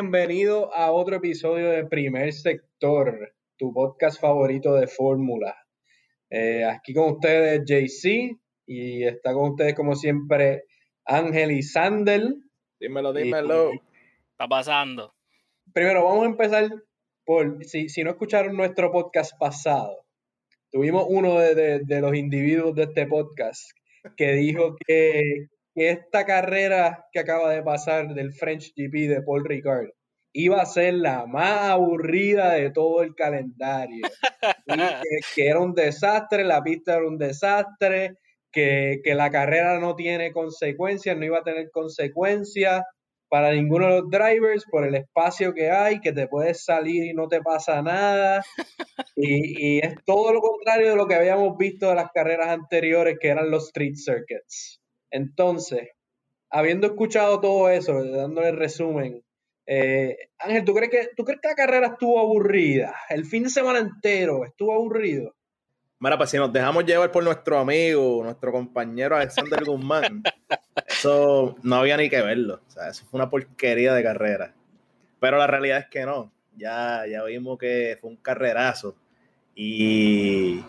bienvenido a otro episodio de Primer Sector, tu podcast favorito de fórmula. Eh, aquí con ustedes JC y está con ustedes como siempre Ángel y Sandel. Dímelo, dímelo. está pasando? Primero, vamos a empezar por, si, no escucharon nuestro podcast pasado, tuvimos uno de, los individuos de este podcast que dijo que, esta carrera que acaba de pasar del French GP de Paul Ricard iba a ser la más aburrida de todo el calendario. que, era un desastre, la pista era un desastre, que, que, la carrera no tiene consecuencias, no iba a tener consecuencias, para ninguno de los drivers por el espacio que hay, que te puedes salir y no te pasa nada. Y, es todo lo contrario de lo que habíamos visto de las carreras anteriores, que eran los street circuits. Entonces, habiendo escuchado todo eso, dándole el resumen, eh, Ángel, ¿tú crees, que, ¿tú crees que la carrera estuvo aburrida? El fin de semana entero estuvo aburrido. Mira, pues si nos dejamos llevar por nuestro amigo, nuestro compañero Alexander Guzmán, eso no había ni que verlo. O sea, eso fue una porquería de carrera. Pero la realidad es que no. Ya, ya vimos que fue un carrerazo. Y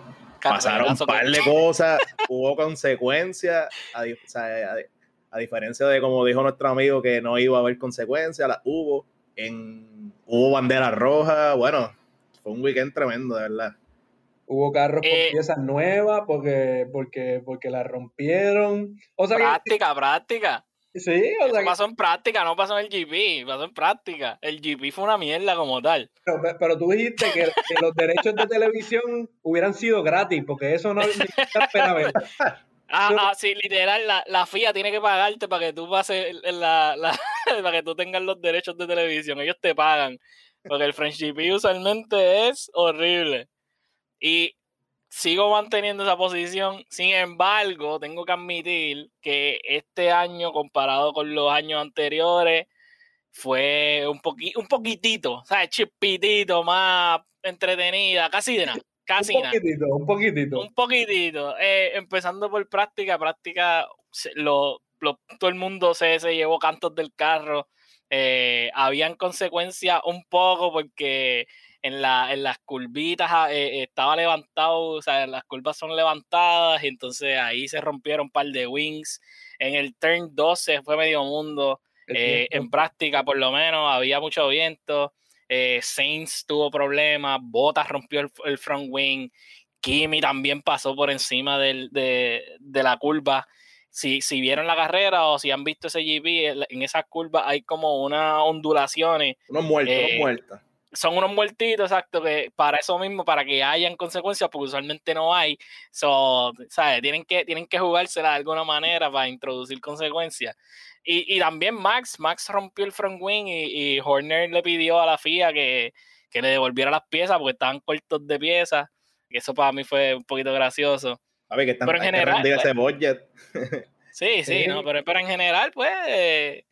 pasaron un par de cosas, hubo consecuencias. A, diferencia de como dijo nuestro amigo que no iba a haber consecuencias, las hubo. En, hubo bandera roja. Bueno, fue un weekend tremendo, de verdad. Hubo carros con eh, piezas nuevas porque, porque, porque las rompieron. O sea, práctica, práctica. Sí, o sea. Pasó en práctica, no pasó en el GP, pasó en práctica. El GP fue una mierda como tal. Pero, pero tú dijiste que, los derechos de televisión hubieran sido gratis, porque eso no espera ver. Ah, ah, sí, literal, la, la, FIA tiene que pagarte para que tú pases la, la, para que tú tengas los derechos de televisión. Ellos te pagan. Porque el French GP usualmente es horrible. Y sigo manteniendo esa posición. Sin embargo, tengo que admitir que este año, comparado con los años anteriores, fue un, un poquitito, ¿sabes? Chipitito, más entretenida, casi de nada. Casi un poquitito, un poquitito. Un poquitito. Eh, empezando por práctica, práctica, lo, todo el mundo se, se llevó cantos del carro. Eh, habían consecuencias un poco porque en, la, en las curvitas ah, eh, estaba levantado, o sea, las curvas son levantadas y entonces ahí se rompieron un par de wings. En el turn 12 fue medio mundo. Eh, en práctica, por lo menos, había mucho viento. Eh, Saints tuvo problemas. Bottas rompió el, front wing. Kimi también pasó por encima del, de, de, la curva. Si, si, vieron la carrera o si han visto ese GP, en esas curvas hay como unas ondulaciones. Unos muertos, unos muertos son unos muertitos, exacto, que para eso mismo, para que hayan consecuencias, porque usualmente no hay. So, ¿sabes? Tienen que, tienen que jugársela de alguna manera para introducir consecuencias. Y, y también Max, Max rompió el front wing y, Horner le pidió a la FIA que, que, le devolviera las piezas porque estaban cortos de piezas. Y eso para mí fue un poquito gracioso. A ver, que están, pero en general. ese pues budget. Sí, sí, no, pero, pero en general, pues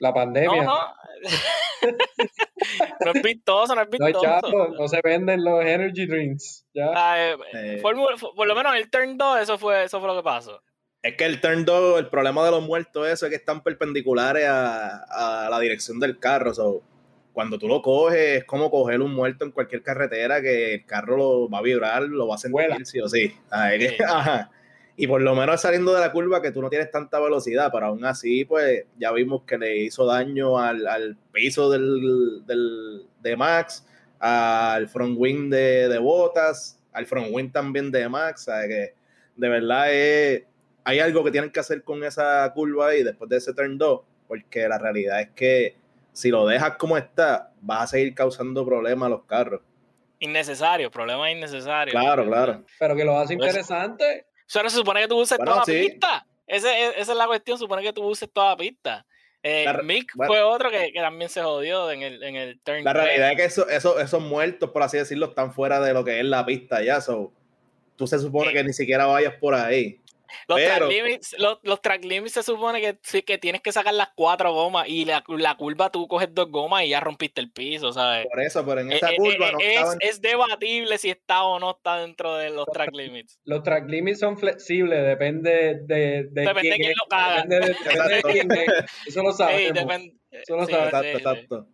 la pandemia. No, no. no es vistoso, no es vistoso. No, no se venden los energy drinks. ¿ya? Eh, por, lo menos el turn 2, eso fue, eso fue lo que pasó. Es que el turn 2, el problema de los muertos, eso es que están perpendiculares a, a la dirección del carro. So, cuando tú lo coges, es como coger un muerto en cualquier carretera que el carro lo va a vibrar, lo va a sentir, sí o sí. Ajá. Y por lo menos saliendo de la curva que tú no tienes tanta velocidad, pero aún así, pues ya vimos que le hizo daño al, piso del, de Max, al front wing de, de Botas, al front wing también de Max. ¿sabes? Que de verdad hay algo que tienen que hacer con esa curva ahí después de ese turn 2, porque la realidad es que si lo dejas como está, vas a seguir causando problemas a los carros. Innecesario, problema innecesario. Claro, claro. Pero que lo hace pues interesante. Sea, no se supone que tú uses toda la pista. esa es la cuestión, supone que tú uses toda la pista. Eh, Mick fue otro que, que, también se jodió en el, en el turn. La realidad es que eso, eso, esos muertos, por así decirlo, están fuera de lo que es la pista ya. So, tú se supone que ni siquiera vayas por ahí. Los, track limits, los, track limits se supone que, sí, que tienes que sacar las cuatro gomas y la, la, curva tú coges dos gomas y ya rompiste el piso, ¿sabes? Por eso, pero en eh, esa eh, curva eh, no es, es, debatible si está o no está dentro de los track limits. Los track limits son flexibles, depende de, de depende quién, de quién lo caga. Depende de, quién Eso lo sabemos. eso lo sabemos. Exacto, exacto.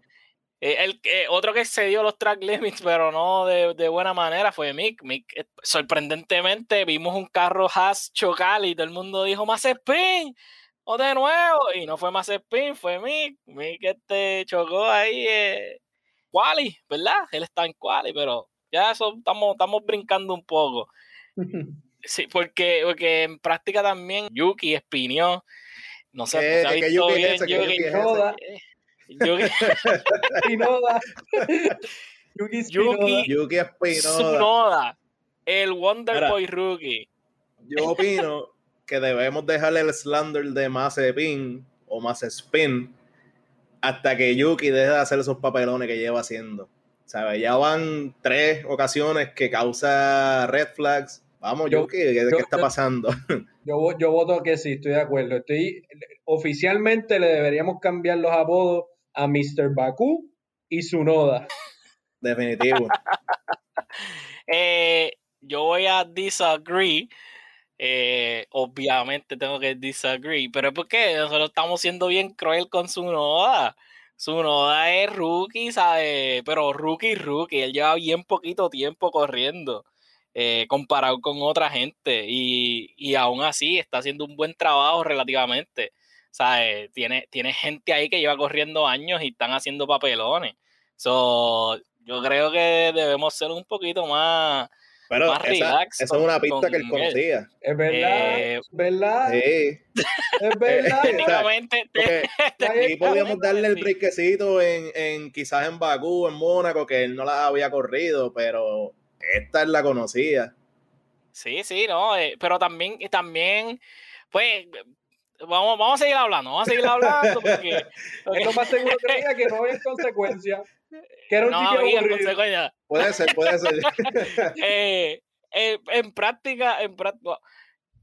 Eh, el, eh, otro que se dio los track limits, pero no de, de, buena manera, fue Mick. Mick. Eh, sorprendentemente, vimos un carro Haas chocar y todo el mundo dijo, más spin, o de nuevo. Y no fue más spin, fue Mick. Mick este chocó ahí, eh, Quali, ¿verdad? Él está en Quali, pero ya eso estamos, estamos brincando un poco. Sí, porque, porque en práctica también Yuki espinió. No sé, ¿Qué, se ha visto Yuki bien? ¿Qué Yuki. Yuki es Shinoda. Yuki, Spinoda. Yuki Spinoda. Yuki Yuki Espinoda. Tsunoda, el Wonder Mira. Boy Rookie. Yo opino que debemos dejarle el slander de Mazepin o Mazespin hasta que Yuki deje de hacer esos papelones que lleva haciendo. ¿Sabes? Ya van tres ocasiones que causa red flags. Vamos, Yo- Yuki, ¿qué, yo- qué está pasando? Yo, yo voto que sí, estoy de acuerdo. Estoy, oficialmente le deberíamos cambiar los apodos a Mr. Baku y Tsunoda. Definitivo. Eh, yo voy a disagree. eh, obviamente tengo que disagree, pero es porque nosotros estamos siendo bien cruel con su noda. Su noda es rookie, ¿sabes? Pero rookie, rookie. Él lleva bien poquito tiempo corriendo eh, comparado con otra gente y, y aún así está haciendo un buen trabajo relativamente. ¿Sabes? Tiene, tiene gente ahí que lleva corriendo años y están haciendo papelones. So, yo creo que debemos ser un poquito más. Pero Más esa, relax esa es una pista que él con él. conocía. Es verdad, Eh, es verdad, Sí. es verdad. Técnicamente, Porque Ahí aquí podíamos darle el breakcito en, en quizás en Bakú, en Mónaco, que él no la había corrido, pero esta él la conocía. Sí, sí, no, eh, pero también, y también, pues, vamos, vamos a seguir hablando, vamos a seguir hablando porque, Es lo más seguro que que no había consecuencias. Que era un no había aburrido. consecuencias. Puede ser, puede ser. Eh, eh, en práctica, en práctica,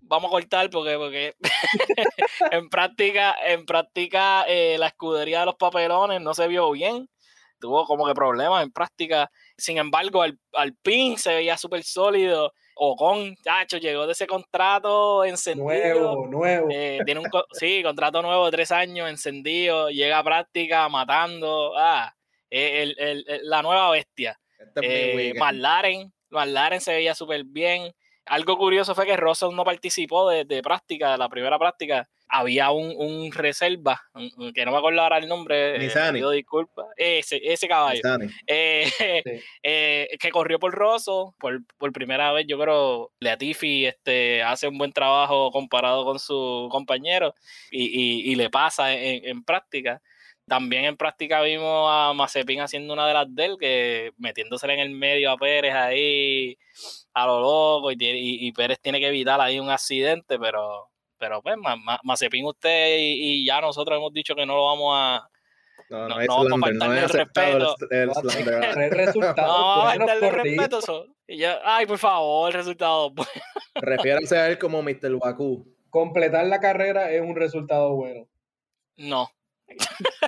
vamos a cortar porque, porque en práctica, en práctica, eh, la escudería de los papelones no se vio bien. Tuvo como que problemas en práctica. Sin embargo, al, al pin se veía súper sólido. Ocon, chacho, llegó de ese contrato encendido. Nuevo, nuevo. Eh, tiene un sí, contrato nuevo de tres años, encendido, llega a práctica, matando. Ah, eh, el- el- el- la nueva bestia. Este Eh. McLaren, McLaren se veía súper bien. Algo curioso fue que Russell no participó de, de práctica, de la primera práctica. Había un, un reserva, un- que no me acuerdo ahora el nombre, eh, pido disculpas. Ese, ese caballo. Eh, Sí. eh, que corrió por Rosso por, por primera vez. Yo creo Latifi este, hace un buen trabajo comparado con su compañero y, y- y le pasa en, en práctica. También en práctica vimos a Mazepin haciendo una de las de él, que metiéndosele en el medio a Pérez ahí a lo loco y- y Pérez tiene que evitar ahí un accidente, pero, pero pues Ma- Ma- Mazepin usted y, y ya nosotros hemos dicho que no lo vamos a, No, no, No- es no vamos a faltarle es el respeto. el, el resultados no, vamos a buenos faltarle por respeto. eso. Y yo, ay, por favor, el resultado. bueno. Refiéranse a él como Mr. Bakú. Completar la carrera es un resultado bueno. No.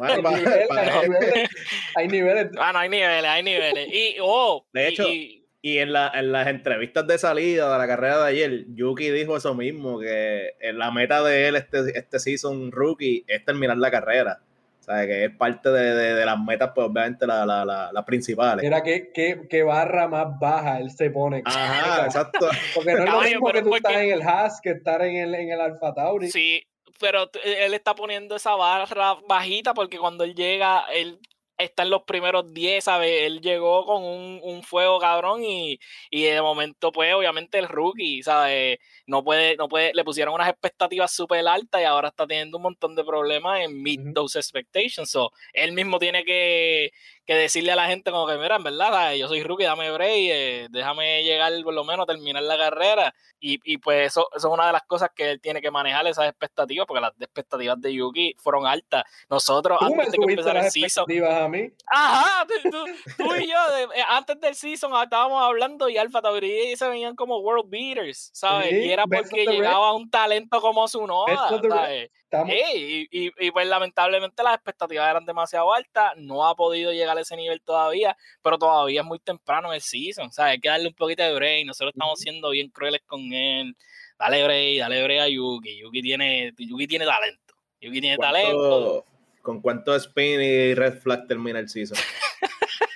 Hay niveles, hay niveles, hay niveles. Ah, no, hay niveles, hay niveles. Y, oh, De y- hecho, y- Y en, la, en las entrevistas de salida de la carrera de ayer, Yuki dijo eso mismo, que la meta de él este, este season rookie es terminar la carrera. O sea, que es parte de, de- de las metas, pues obviamente la- la- la- las principales. Mira qué, qué, qué barra más baja él se pone. Ajá, exacto. Porque no es lo mismo que tú porque- estás en el Haas que estar en el, en el Alfa Tauri. sí, pero él está poniendo esa barra bajita porque cuando él llega, él está en los primeros 10, ¿sabes? Él llegó con un, un fuego cabrón y, y de momento, pues, obviamente el rookie, ¿sabes? No puede, no puede, le pusieron unas expectativas súper altas y ahora está teniendo un montón de problemas en meet Ujú. those expectations. So, él mismo tiene que, que decirle a la gente como que, mira, en verdad, ¿sabes? yo soy rookie, dame break, eh, déjame llegar por lo menos a terminar la carrera. Y, y pues eso, eso es una de las cosas que él tiene que manejar, esas expectativas, porque las expectativas de Yuki fueron altas. Nosotros, Tú me antes de que empezara el season, a mí. Ajá, tú, tú- tú y yo, de- eh, antes del season ah, estábamos hablando y Alfa Tauri se venían como world beaters, ¿sabes? Sí, y era porque llegaba un talento como su noda. ¿sabes? Sí, y, y- y, pues lamentablemente las expectativas eran demasiado altas, no ha podido llegar a ese nivel todavía, pero todavía es muy temprano en el season, ¿sabes? Hay que darle un poquito de break, nosotros estamos siendo bien crueles con él, dale break, dale break a Yuki, Yuki tiene, Yuki tiene talento, Yuki tiene talento. ¿Cuánto, ¿Con cuánto spin y red flag termina el season?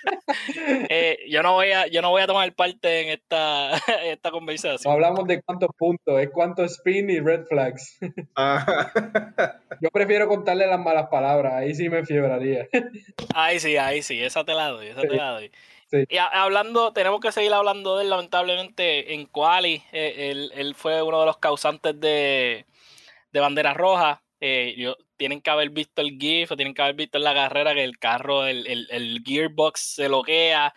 Eh, yo no voy a yo no voy a tomar parte en esta, esta conversación. No hablamos de cuántos puntos, es cuántos spin y red flags. Ah. Yo prefiero contarle las malas palabras, ahí sí me fiebraría. Ahí sí, ahí sí, esa te la doy, esa te Sí, la doy. sí. Y hablando, tenemos que seguir hablando de él, lamentablemente, en Quali, eh, él, él fue uno de los causantes de, de bandera roja. Eh, yo- tienen que haber visto el GIF o tienen que haber visto en la carrera que el carro, el, el, el gearbox se bloquea,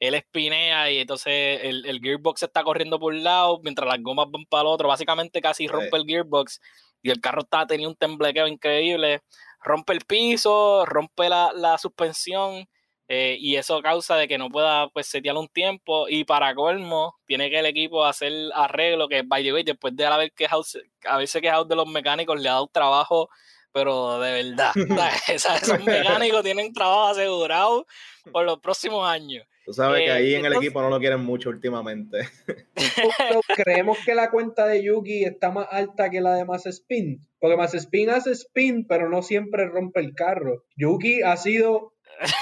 él espinea y entonces el, el gearbox está corriendo por un lado mientras las gomas van para el otro. Básicamente casi rompe el gearbox y el carro está tenía un temblequeo increíble. Rompe el piso, rompe la, la suspensión eh, y eso causa de que no pueda pues setear un tiempo y para colmo tiene que el equipo hacer arreglo que by the way después de haber quejado haberse quejado de los mecánicos le ha dado trabajo pero de verdad o sea, esos mecánicos tienen trabajo asegurado por los próximos años Tú sabes que Eh, ahí en el equipo no lo quieren mucho últimamente. Creemos que la cuenta de Yugi está más alta que la de Mass Spin. Porque Mass Spin hace spin, pero no siempre rompe el carro. Yugi ha sido.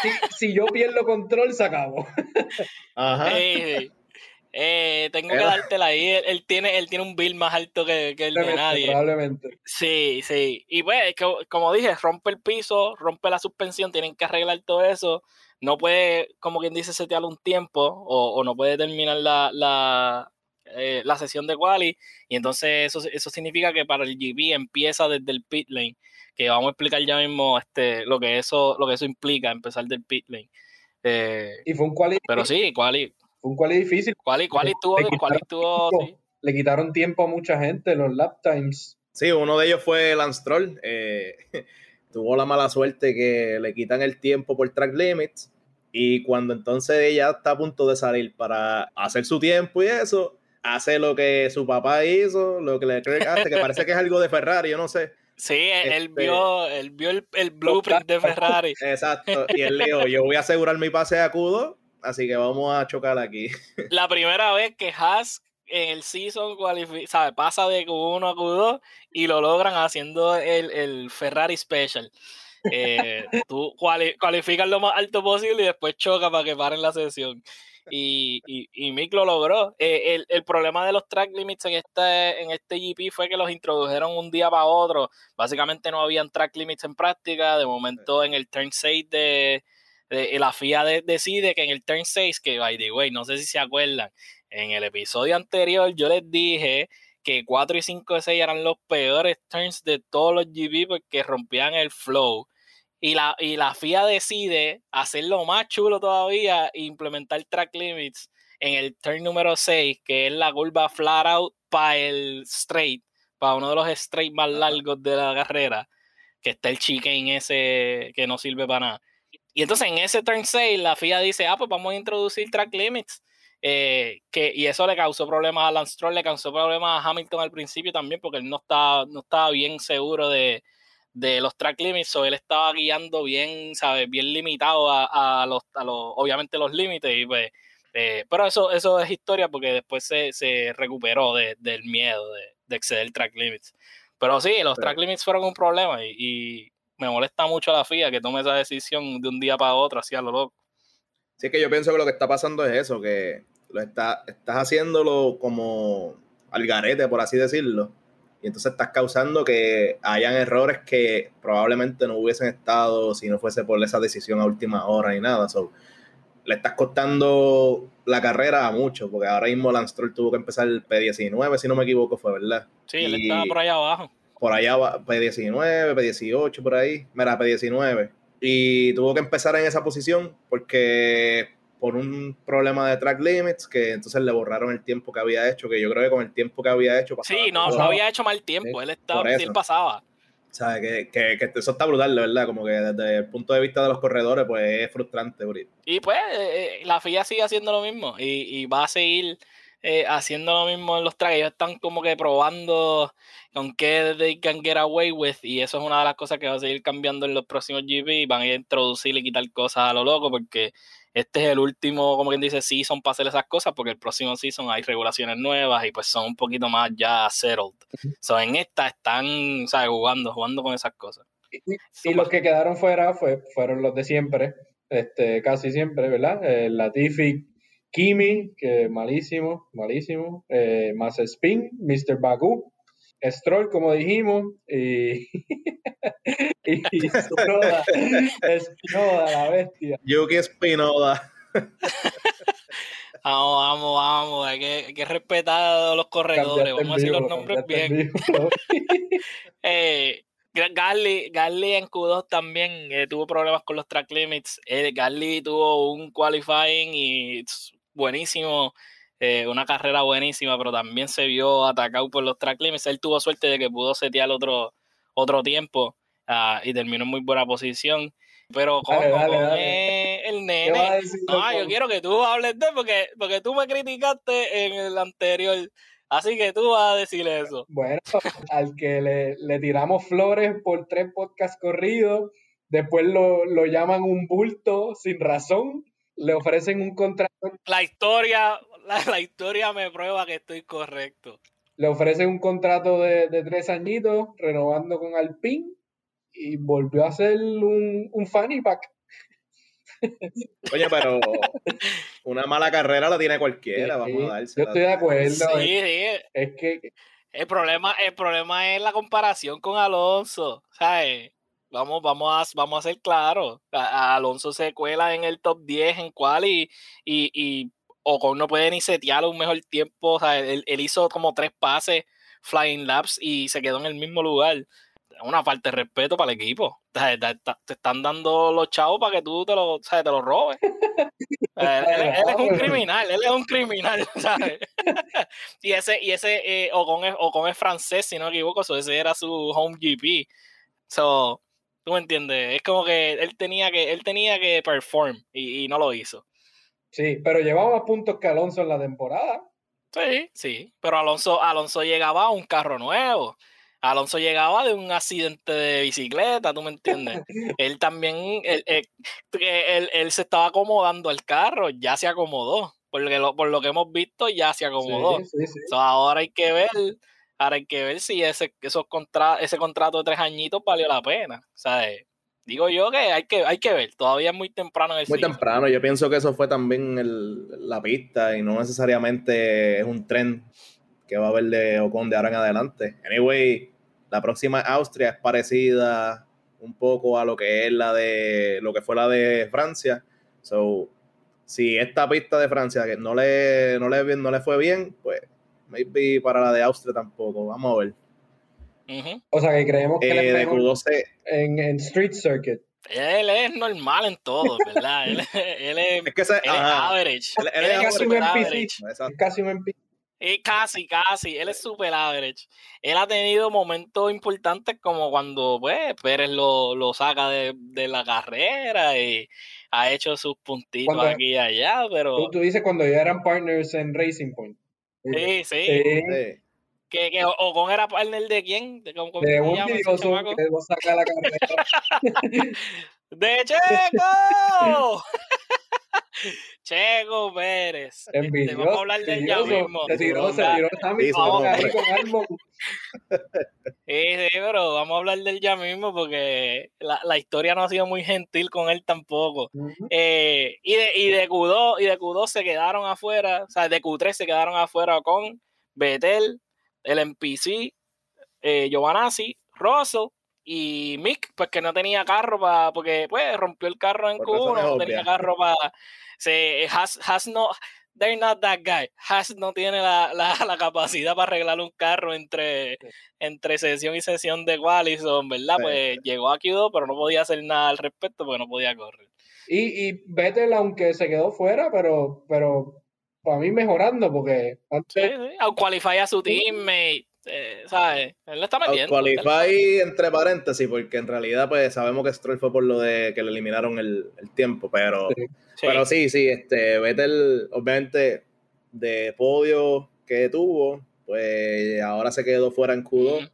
Si, si yo pierdo control, se acabó. Ajá. Eh, eh, tengo que dártela ahí él, él tiene él tiene un bill más alto que, que el de nadie Probablemente. Sí, sí. Y pues, como dije, rompe el piso, rompe la suspensión, tienen que arreglar todo eso. No puede, como quien dice, setear un tiempo o, o no puede terminar la, la, eh, la sesión de quali. Y entonces eso, eso significa que para el GP empieza desde el pit lane. Que vamos a explicar ya mismo este, lo, que eso, lo que eso implica, empezar del pit lane. Eh, Y fue un quali, pero sí, quali, fue un quali difícil. quali, quali tuvo, Le quali quitaron tuvo, tiempo. sí. Le quitaron tiempo a mucha gente los lap times. Sí, uno de ellos fue Lance Troll. eh, tuvo la mala suerte que le quitan el tiempo por track limits. Y cuando entonces ella está a punto de salir para hacer su tiempo y eso, hace lo que su papá hizo, lo que le hace, que parece que es algo de Ferrari, yo no sé. Sí, él, él Este- vio, él vio el, el blueprint de Ferrari. Exacto. Y él le dijo, yo voy a asegurar mi pase a Q2, así que vamos a chocar aquí. la primera vez que Haas en el season sabe, pasa de Q1 a Q2 y lo logran haciendo el, el Ferrari Special. Eh, tú cuali- cualificas lo más alto posible y después choca para que paren la sesión. Y, y, y Mick lo logró. Eh, el, el problema de los track limits en este, en este GP fue que los introdujeron un día para otro. Básicamente no habían track limits en práctica. De momento en el turn 6 de, de- la FIA de- decide que en el turn 6, que by the way, no sé si se acuerdan, en el episodio anterior yo les dije que 4 y 5 y 6 eran los peores turns de todos los GP porque rompían el flow. Y la, y la FIA decide hacerlo más chulo todavía e implementar track limits en el turn número 6, que es la curva flat out para el straight, para uno de los straight más largos de la carrera, que está el chicane ese que no sirve para nada. Y entonces en ese turn 6 la FIA dice, ah, pues vamos a introducir track limits. Eh, que, y eso le causó problemas a Lance Stroll, le causó problemas a Hamilton al principio también, porque él no estaba, no estaba bien seguro de, de los track limits, o él estaba guiando bien, ¿sabes? Bien limitado a, a los, a los, obviamente, los límites, y pues, eh, pero eso, eso es historia porque después se, se recuperó de, del miedo de, de exceder track limits. Pero sí, los track limits fueron un problema y, y me molesta mucho la FIA que tome esa decisión de un día para otro, así a lo loco. Así que yo pienso que lo que está pasando es eso, que lo está, estás haciéndolo como al garete, por así decirlo. Y entonces estás causando que hayan errores que probablemente no hubiesen estado si no fuese por esa decisión a última hora y nada. So, le estás costando la carrera a muchos, porque ahora mismo Lance Stroll tuvo que empezar el P19, si no me equivoco, fue verdad. Sí, él Y- estaba por allá abajo. por allá va P19, P18, por ahí, mira, P19. Y tuvo que empezar en esa posición porque por un problema de track limits, que entonces le borraron el tiempo que había hecho, que yo creo que con el tiempo que había hecho pasaba Sí, no, había hecho mal tiempo, él estaba, él pasaba. ¿Sabe? Que, que, que eso está brutal, de verdad, como que desde el punto de vista de los corredores, pues es frustrante. bro. Y pues eh, eh, la FIA sigue haciendo lo mismo y, y va a seguir eh, haciendo lo mismo en los tracks. Ellos están como que probando con qué they can get away with y eso es una de las cosas que va a seguir cambiando en los próximos GP y van a introducir y quitar cosas a lo loco porque este es el último, como quien dice, season para hacer esas cosas porque el próximo season hay regulaciones nuevas y pues son un poquito más ya settled. So, en esta están, ¿sabes? Jugando, jugando con esas cosas. Y, los que quedaron fuera fue, fueron los de siempre, este, casi siempre, ¿verdad? Eh, Latifi, Kimi, que malísimo, malísimo, eh, más Spin, Mr. Baku, Stroll, como dijimos, y, y Spinoda, la bestia. Yuki Spinoda. Vamos, vamos, vamos. Hay que, respetar a los corredores. Vamos a decir los nombres bien. eh, Garly, en Q2 también eh, tuvo problemas con los track limits. Eh, Garly tuvo un qualifying y buenísimo, eh, una carrera buenísima, pero también se vio atacado por los track limits. Él tuvo suerte de que pudo setear otro, otro tiempo ah, y terminó en muy buena posición. Pero con, el nene. No, yo quiero que tú hables de porque, porque tú me criticaste en el anterior. Así que tú vas a decir eso. Bueno, al que le, le tiramos flores por tres podcasts corridos, después lo, lo, llaman un bulto sin razón, le ofrecen un contrato. La historia, la, la historia me prueba que estoy correcto. Le ofrecen un contrato de, de tres añitos, renovando con Alpine y volvió a hacer un, un fanny pack. Oye, pero una mala carrera la tiene cualquiera, vamos a darse. Yo estoy de acuerdo. Sí, sí. Es que el problema, el problema es la comparación con Alonso, ¿sabes? Vamos, vamos a, vamos a ser claros. Alonso se cuela en el top 10 en cual y, y, y Ocon no puede ni setear un mejor tiempo. O sea, él, él, hizo como tres pases, flying laps y se quedó en el mismo lugar una falta de respeto para el equipo. Te, están dando los chavos para que tú te lo, te lo robes. él, es un criminal, él es un criminal, ¿sabes? y ese, y ese eh, Ocon, es, Ocon es francés, si no me equivoco, so ese era su home GP. So, tú me entiendes, es como que él tenía que, él tenía que perform y, y no lo hizo. Sí, pero llevaba más puntos que Alonso en la temporada. Sí, sí, pero Alonso, Alonso llegaba a un carro nuevo. Alonso llegaba de un accidente de bicicleta, ¿tú me entiendes? él también, él, él, se estaba acomodando al carro, ya se acomodó. Porque lo, por lo que hemos visto, ya se acomodó. ahora hay que ver, ahora hay que ver si ese, esos contra, ese contrato de tres añitos valió la pena. ¿sabes? Digo yo que hay que, hay que ver, todavía es muy temprano Muy temprano, yo pienso que eso fue también el, la pista y no necesariamente es un tren que va a haber de Ocon de ahora en adelante. Anyway, la próxima Austria es parecida un poco a lo que es la de lo que fue la de Francia. So, si esta pista de Francia que no le, no le, no le fue bien, pues maybe para la de Austria tampoco. Vamos a ver. O sea que creemos que eh, de en, en Street Circuit. Él es normal en todo, ¿verdad? él, él, es, es, que él es average. Él, es, casi un NPC. Es casi un NPC. Eh, casi, casi. Él es super average. Él ha tenido momentos importantes como cuando pues, Pérez lo, lo saca de, de, la carrera y ha hecho sus puntitos aquí y allá, pero... Tú, dices cuando ya eran partners en Racing Point. Sí, sí. sí. Que, que Ocon era partner de quién? De, ¿cómo, de un vidioso que saca la carrera. ¡De Checo! Checo Pérez. Envidioso, vamos a hablar de ya mismo. Se tiró, se tiró ahí con Sí, sí, pero vamos a hablar del ya mismo porque la, la, historia no ha sido muy gentil con él tampoco. eh, y, de, y, de Q2, y de Q2 se quedaron afuera, o sea, de Q3 se quedaron afuera con Betel, el NPC, eh, Giovanazzi, Russell y Mick, pues que no tenía carro para, porque pues rompió el carro en Q1, no tenía carro para se, Has, Has no, they're not that guy. Has no tiene la, la, la, capacidad para arreglar un carro entre, entre sesión y sesión de Wallison, ¿verdad? Pues llegó a Q2, pero no podía hacer nada al respecto porque no podía correr. Y, y Vettel, aunque se quedó fuera, pero, pero para mí mejorando, porque antes... Sí, sí. qualify a su teammate eh, ¿sabes? Él le está metiendo. Qualify entre paréntesis, porque en realidad pues sabemos que Stroll fue por lo de que le eliminaron el, tiempo, pero sí. pero sí, sí, este, Vettel obviamente de podio que tuvo, pues ahora se quedó fuera en Q2,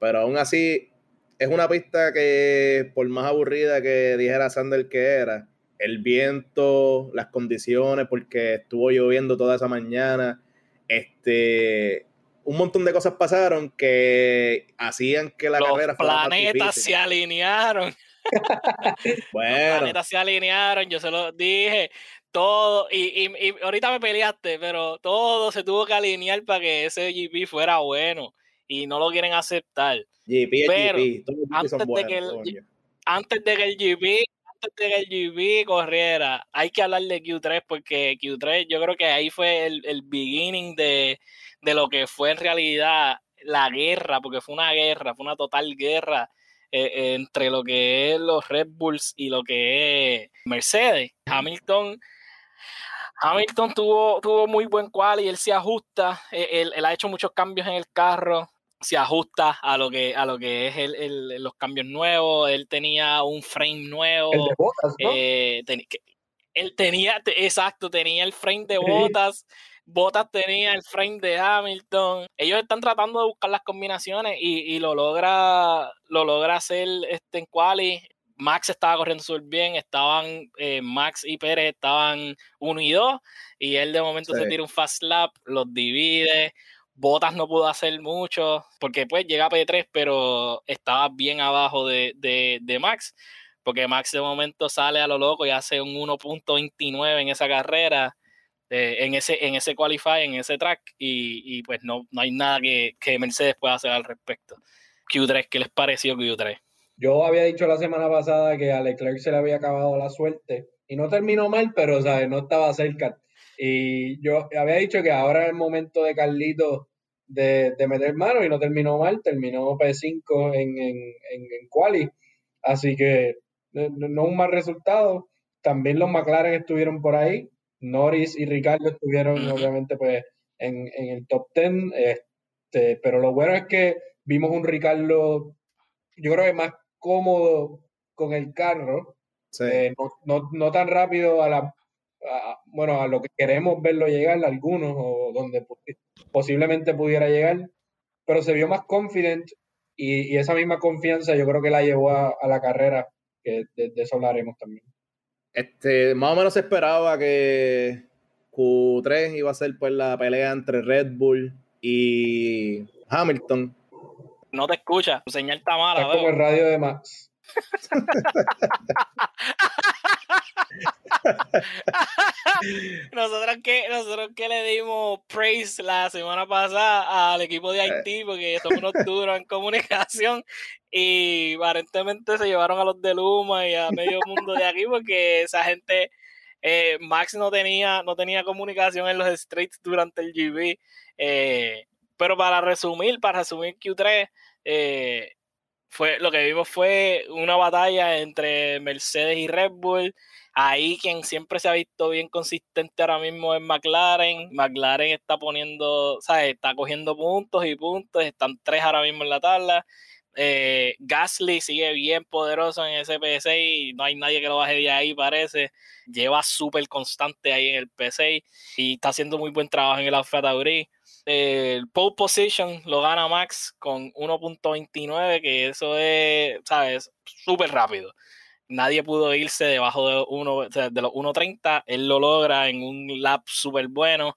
pero aún así es una pista que por más aburrida que dijera Sander que era, el viento, las condiciones, porque estuvo lloviendo toda esa mañana, este un montón de cosas pasaron que hacían que la Los carrera fuera más planetas se alinearon. Los Bueno, planetas se alinearon, yo se lo dije. Todo, y, y- y ahorita me peleaste, pero todo se tuvo que alinear para que ese GP fuera bueno. Y no lo quieren aceptar. GP pero GP. Todos los antes son de que el- antes de que el GP, antes de que el GP corriera, hay que hablar de Q3 porque Q3 yo creo que ahí fue el, el beginning de, de lo que fue en realidad la guerra, porque fue una guerra, fue una total guerra eh, eh, entre lo que es los Red Bulls y lo que es Mercedes. Hamilton Hamilton tuvo, tuvo muy buen cual y él se ajusta, eh, él ha hecho muchos cambios en el carro, se ajusta a lo que, a lo que es el- el- los cambios nuevos, él tenía un frame nuevo, El de botas, ¿no? eh, ten- que- él tenía, te- exacto, tenía el frame de Sí. Botas, Botas tenía el frame de Hamilton. Ellos están tratando de buscar las combinaciones y, y lo logra, lo logra hacer este en quali. Max estaba corriendo súper bien, estaban eh, Max y Pérez estaban 1 y 2 y él de momento se tira un fast lap, los divide. Botas no pudo hacer mucho porque pues llega a P3 pero estaba bien abajo de, de, de Max porque Max de momento sale a lo loco y hace un 1.29 en esa carrera, eh, en ese en ese qualify, en ese track, y, y pues no, no hay nada que, que Mercedes pueda hacer al respecto. Q3, ¿qué les pareció Q3? Yo había dicho la semana pasada que a Leclerc se le había acabado la suerte y no terminó mal, pero ¿sabes? no estaba cerca. Y yo había dicho que ahora es el momento de Carlito de, de meter mano y no terminó mal, terminó P5 en, en, en, en quali. Así que no, no un mal resultado. También los McLaren estuvieron por ahí. Norris y Ricardo estuvieron obviamente pues en, en el top 10. Este, pero lo bueno es que vimos un Ricardo, yo creo que más cómodo con el carro, Sí. eh, no, no, no tan rápido a la a- bueno a lo que queremos verlo llegar algunos o donde posiblemente pudiera llegar pero se vio más confident y, y esa misma confianza yo creo que la llevó a, a la carrera que de, de eso hablaremos también Este, más o menos se esperaba que Q3 iba a ser pues la pelea entre Red Bull y Hamilton. No te escucha, tu señal está mala. es como el radio de Max nosotros que nosotros que le dimos praise la semana pasada al equipo de Haití porque son unos duros en comunicación y aparentemente se llevaron a los de Luma y a medio mundo de aquí porque esa gente eh, Max no tenía no tenía comunicación en los straights durante el GB eh, pero para resumir para resumir Q3 eh, fue lo que vimos fue una batalla entre Mercedes y Red Bull Ahí quien siempre se ha visto bien consistente ahora mismo es McLaren. McLaren está poniendo, ¿sabes? Está cogiendo puntos y puntos. Están tres ahora mismo en la tabla. Eh, Gasly sigue bien poderoso en ese P6 y no hay nadie que lo baje de ahí, parece. Lleva súper constante ahí en el P6 y está haciendo muy buen trabajo en el Alfa Tauri. Eh, el pole position lo gana Max con 1.29, que eso es, ¿sabes? Súper rápido nadie pudo irse debajo de, uno, de los 1.30. Él lo logra en un lap súper bueno.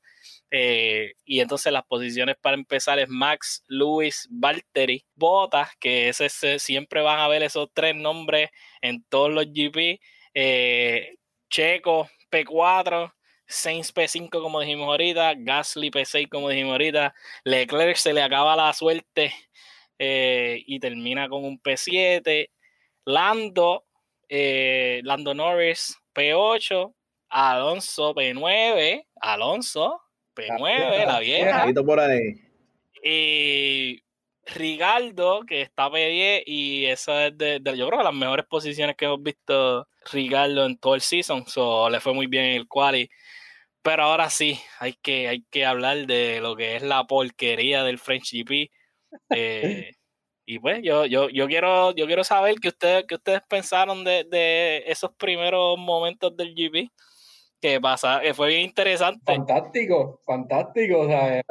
Eh, y entonces las posiciones para empezar es Max, Lewis, Valtteri, Bottas, que ese, ese- siempre van a ver esos tres nombres en todos los GP. Eh, Checo, P4. Sainz P5 como dijimos ahorita, Gasly P6 como dijimos ahorita, Leclerc se le acaba la suerte eh, y termina con un P7, Lando eh, Lando Norris P8, Alonso P9, Alonso P9, la vieja, por ahí. y Rigaldo, que está P10, y eso es de, de- yo creo que las mejores posiciones que hemos visto Rigaldo en todo el season, so, le fue muy bien en el quali. Pero ahora sí, hay que, hay que hablar de lo que es la porquería del French GP. Eh, y pues yo, yo, yo quiero, yo quiero saber qué ustedes, qué ustedes pensaron de, de esos primeros momentos del GP. Que pasa, que fue bien interesante. fantástico fantástico o sea,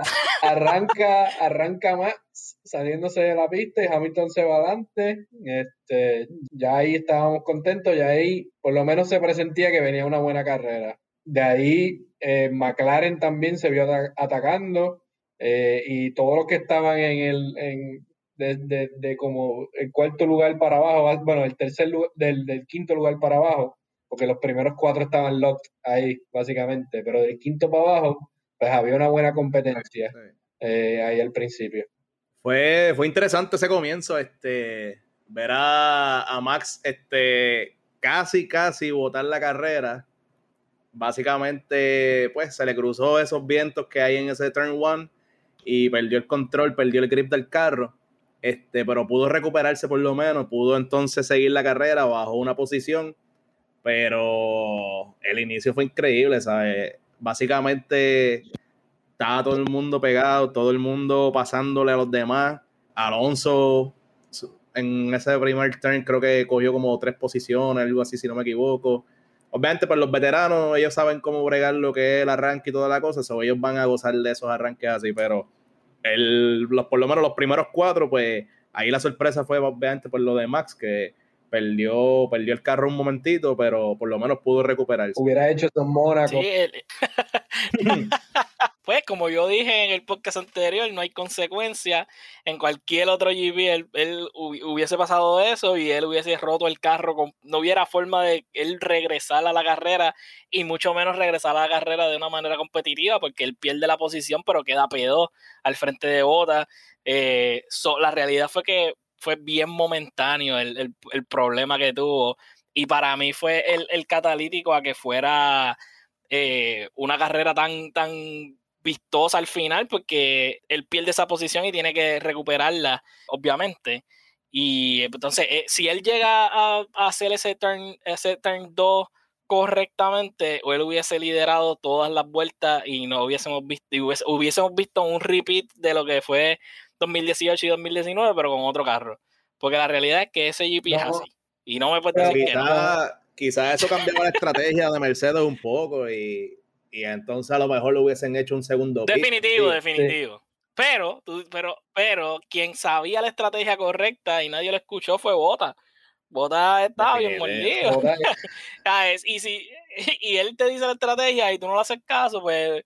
arranca arranca Max saliéndose de la pista y Hamilton se va adelante este ya ahí estábamos contentos ya ahí por lo menos se presentía que venía una buena carrera de ahí eh, McLaren también se vio ata- atacando eh, y todos los que estaban en el, en, de, como el cuarto lugar para abajo, bueno, el tercer lugar, del, del, quinto lugar para abajo, porque los primeros cuatro estaban locked ahí, básicamente, pero del quinto para abajo, pues había una buena competencia eh, ahí al principio. Fue, fue interesante ese comienzo, este, ver a, a Max este, casi, casi botar la carrera. Básicamente, pues se le cruzó esos vientos que hay en ese turn one y perdió el control, perdió el grip del carro. Este, pero pudo recuperarse por lo menos, pudo entonces seguir la carrera bajo una posición, pero el inicio fue increíble, ¿sabes? Básicamente estaba todo el mundo pegado, todo el mundo pasándole a los demás. Alonso en ese primer turn creo que cogió como tres posiciones, algo así, si no me equivoco. Obviamente, pues los veteranos, ellos saben cómo bregar lo que es el arranque y toda la cosa, so ellos van a gozar de esos arranques así, pero el, los, por lo menos los primeros cuatro, pues ahí la sorpresa fue obviamente por lo de Max, que perdió, perdió el carro un momentito, pero por lo menos pudo recuperarse. Hubiera hecho eso en Mónaco. pues como yo dije en el podcast anterior, no hay consecuencia. En cualquier otro GP él, hubiese pasado eso y él hubiese roto el carro. Con, no hubiera forma de él regresar a la carrera y mucho menos regresar a la carrera de una manera competitiva porque él pierde la posición pero queda pedo al frente de Bota. Eh, la realidad fue que fue bien momentáneo el, problema que tuvo. Y para mí fue el, catalítico a que fuera eh, una carrera tan, tan vistosa al final, porque él pierde esa posición y tiene que recuperarla, obviamente. Y entonces, eh, si él llega a, hacer ese turn, ese turn 2 correctamente, o él hubiese liderado todas las vueltas y no hubiésemos visto, hubiésemos visto un repeat de lo que fue 2018 y 2019, pero con otro carro. Porque la realidad es que ese GP es así. Y no me puedes decir que no. Quizás eso cambió la estrategia de Mercedes un poco y, entonces a lo mejor lo hubiesen hecho un segundo. Definitivo, definitivo. Pero, pero, pero quien sabía la estrategia correcta y nadie lo escuchó fue Bota. Bota estaba bien mordido. y, si, y él te dice la estrategia y tú no le haces caso, pues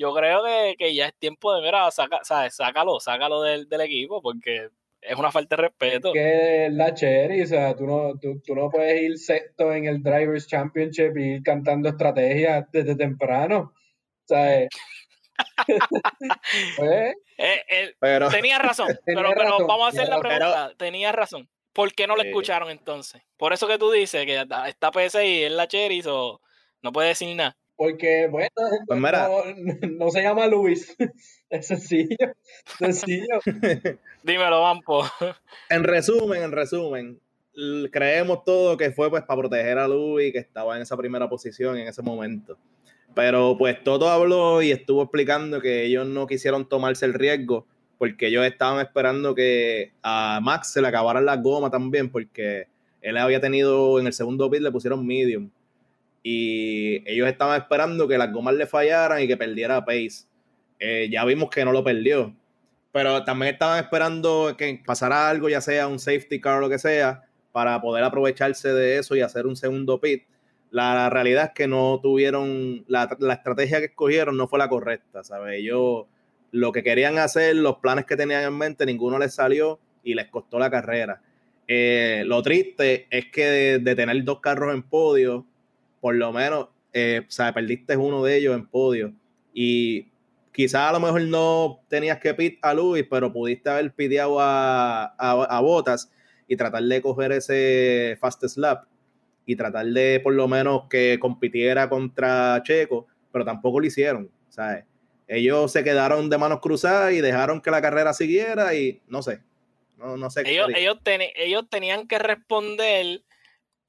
yo creo que, ya es tiempo de, mira, saca, ¿sabes? sácalo, sácalo del, equipo, porque es una falta de respeto. Es que la Cherry, o sea, tú no, tú, no puedes ir sexto en el Drivers Championship y ir cantando estrategias desde temprano. O sea, pues, eh, tenía razón, pero, vamos a hacer la pregunta. tenía razón. ¿Por qué no le escucharon entonces? Por eso que tú dices que está PSI, es la Cherry, o no puede decir nada. Porque, bueno, pues no, se llama Luis. Es sencillo. Sencillo. Dímelo, Vampo. En resumen, en resumen, creemos todo que fue pues para proteger a Luis, que estaba en esa primera posición en ese momento. Pero pues todo habló y estuvo explicando que ellos no quisieron tomarse el riesgo porque ellos estaban esperando que a Max se le acabaran las gomas también porque él había tenido en el segundo pit le pusieron medium y ellos estaban esperando que las gomas le fallaran y que perdiera pace. Eh, ya vimos que no lo perdió, pero también estaban esperando que pasara algo, ya sea un safety car o lo que sea, para poder aprovecharse de eso y hacer un segundo pit. La, realidad es que no tuvieron, la, estrategia que escogieron no fue la correcta, ¿sabes? Ellos lo que querían hacer, los planes que tenían en mente, ninguno les salió y les costó la carrera. Eh, lo triste es que de, tener dos carros en podio, por lo menos, eh, o sea, perdiste uno de ellos en podio. Y quizás a lo mejor no tenías que pit a Luis, pero pudiste haber pidiado a, a, Botas y tratar de coger ese fast slap y tratar de por lo menos que compitiera contra Checo, pero tampoco lo hicieron, ¿sabes? Ellos se quedaron de manos cruzadas y dejaron que la carrera siguiera y no sé, no, no sé. Ellos, ellos, ellos tenían que responder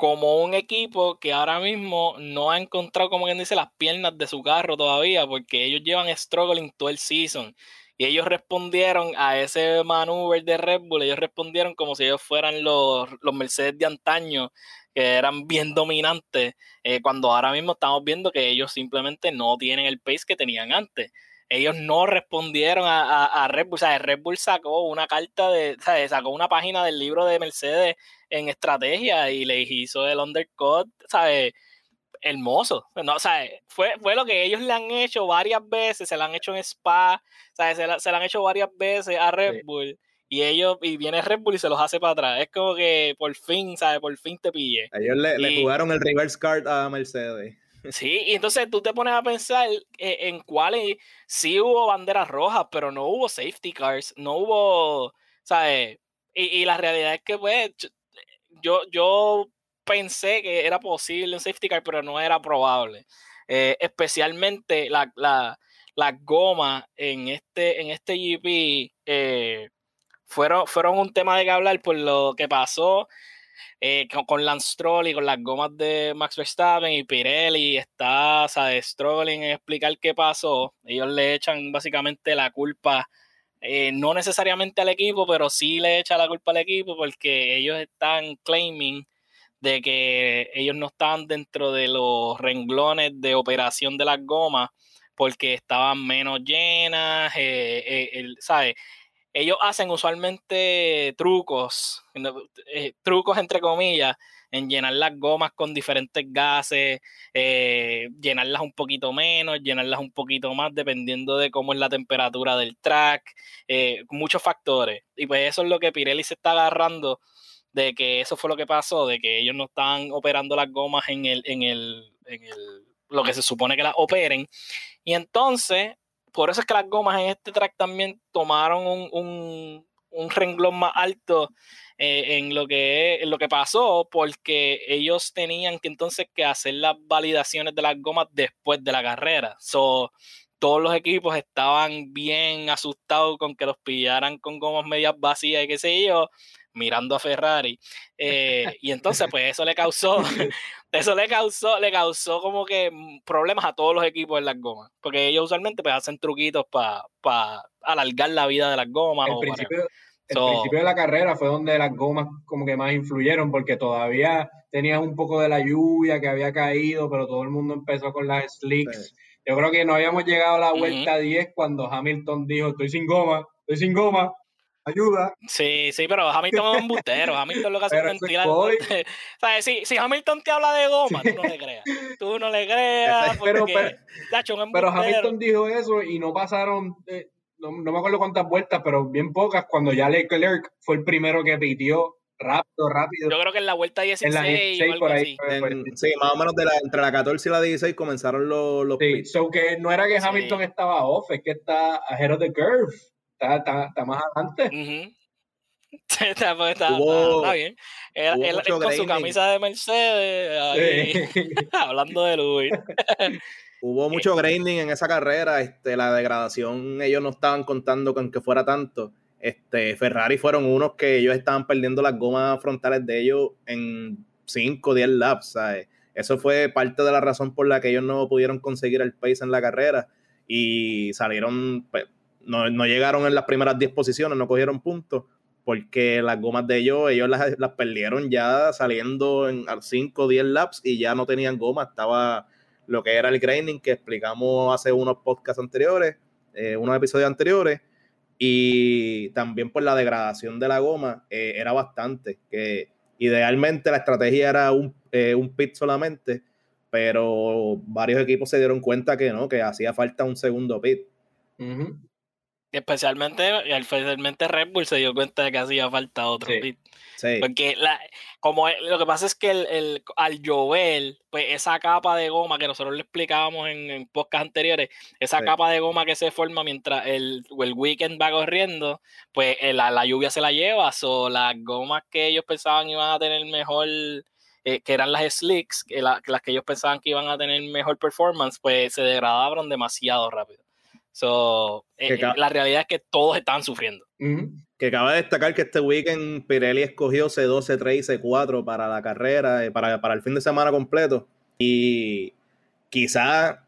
como un equipo que ahora mismo no ha encontrado, como quien dice, las piernas de su carro todavía, porque ellos llevan struggling todo el season. Y ellos respondieron a ese maneuver de Red Bull, ellos respondieron como si ellos fueran los, los Mercedes de antaño, que eran bien dominantes, eh, cuando ahora mismo estamos viendo que ellos simplemente no tienen el pace que tenían antes ellos no respondieron a, Red Bull. O sea, Red Bull sacó una carta de, o sea, sacó una página del libro de Mercedes en estrategia y le hizo el undercut, ¿sabes? hermoso. No, o sea, fue, fue lo que ellos le han hecho varias veces, se lo han hecho en Spa, ¿sabes? Se, se lo han hecho varias veces a Red Bull. Y ellos, y viene Red Bull y se los hace para atrás. Es como que por fin, ¿sabes? Por fin te pille. Ellos le, jugaron el reverse card a Mercedes. Sí, y entonces tú te pones a pensar eh, en cuáles sí hubo banderas rojas, pero no hubo safety cars, no hubo, ¿sabes? Y, y la realidad es que, pues, yo, yo pensé que era posible un safety car, pero no era probable. Eh, especialmente la, la, las gomas en este, en este GP eh, fueron, fueron un tema de que hablar por lo que pasó eh, con, Lance Stroll y con las gomas de Max Verstappen y Pirelli está, o Strolling en explicar qué pasó. Ellos le echan básicamente la culpa, no necesariamente al equipo, pero sí le echan la culpa al equipo porque ellos están claiming de que ellos no estaban dentro de los renglones de operación de las gomas porque estaban menos llenas, eh, eh, ¿sabes? Ellos hacen usualmente trucos, eh, trucos entre comillas, en llenar las gomas con diferentes gases, llenarlas un poquito menos, llenarlas un poquito más, dependiendo de cómo es la temperatura del track, muchos factores. Y pues eso es lo que Pirelli se está agarrando de que eso fue lo que pasó, de que ellos no estaban operando las gomas en el, en el, en el, lo que se supone que las operen. Y entonces, por eso es que las gomas en este track también tomaron un, un, renglón más alto eh, en, lo que, en lo que pasó, porque ellos tenían que entonces que hacer las validaciones de las gomas después de la carrera. So, todos los equipos estaban bien asustados con que los pillaran con gomas medias vacías y qué sé yo mirando a Ferrari. Eh, y entonces, pues eso le causó, eso le causó, le causó como que mm, problemas a todos los equipos en las gomas. Porque ellos usualmente pues hacen truquitos para alargar la vida de las gomas. El, principio, el principio de la carrera fue donde las gomas como que más influyeron, porque todavía tenías un poco de la lluvia que había caído, pero todo el mundo empezó con las slicks. Yo creo que no habíamos llegado a la vuelta 10 cuando Hamilton dijo, estoy sin goma, estoy sin goma, ayuda. Sí, sí, pero Hamilton es un bustero. Hamilton lo que hace es mentira. ¿Sabes? Si, si, Hamilton te habla de goma, tú no le creas. Tú no le creas. pero, pero, Hamilton dijo eso y no pasaron, eh, no, me acuerdo cuántas vueltas, pero bien pocas, cuando ya Leclerc fue el primero que pitió. Rápido, rápido. Yo creo que en la vuelta 16, en la 16 por ahí. sí, más o menos de la, entre la 14 y la 16 comenzaron los, los sí, so que no era que Hamilton estaba off, es que está ahead of the curve está, más adelante. está, está, bien. Él, con su camisa de Mercedes, hablando de Luis. hubo mucho grinding en esa carrera. Este, la degradación, ellos no estaban contando con que fuera tanto. Este, Ferrari fueron unos que ellos estaban perdiendo las gomas frontales de ellos en 5 o 10 laps. Eso fue parte de la razón por la que ellos no pudieron conseguir el pace en la carrera y salieron pues, no, llegaron en las primeras 10 posiciones, no cogieron puntos, porque las gomas de ellos, ellos las, perdieron ya saliendo en 5 o 10 laps y ya no tenían goma, estaba lo que era el grinding que explicamos hace unos podcasts anteriores, eh, unos episodios anteriores, y también por la degradación de la goma eh, era bastante, que idealmente la estrategia era un, eh, un pit solamente, pero varios equipos se dieron cuenta que no, que hacía falta un segundo pit. Especialmente, especialmente Red Bull se dio cuenta de que hacía falta otro pit. Porque la, como lo que pasa es que el, el, al llover, pues esa capa de goma que nosotros le explicábamos en, en podcasts anteriores, esa capa de goma que se forma mientras el, el weekend va corriendo, pues eh, la, la, lluvia se la lleva. O las gomas que ellos pensaban iban a tener mejor, eh, que eran las slicks, que las que ellos pensaban que iban a tener mejor performance, pues se degradaron demasiado rápido. So, eh, eh, la realidad es que todos estaban sufriendo. Que cabe destacar que este weekend Pirelli escogió C2, C3 y C4 para la carrera, eh, para, para el fin de semana completo. Y quizá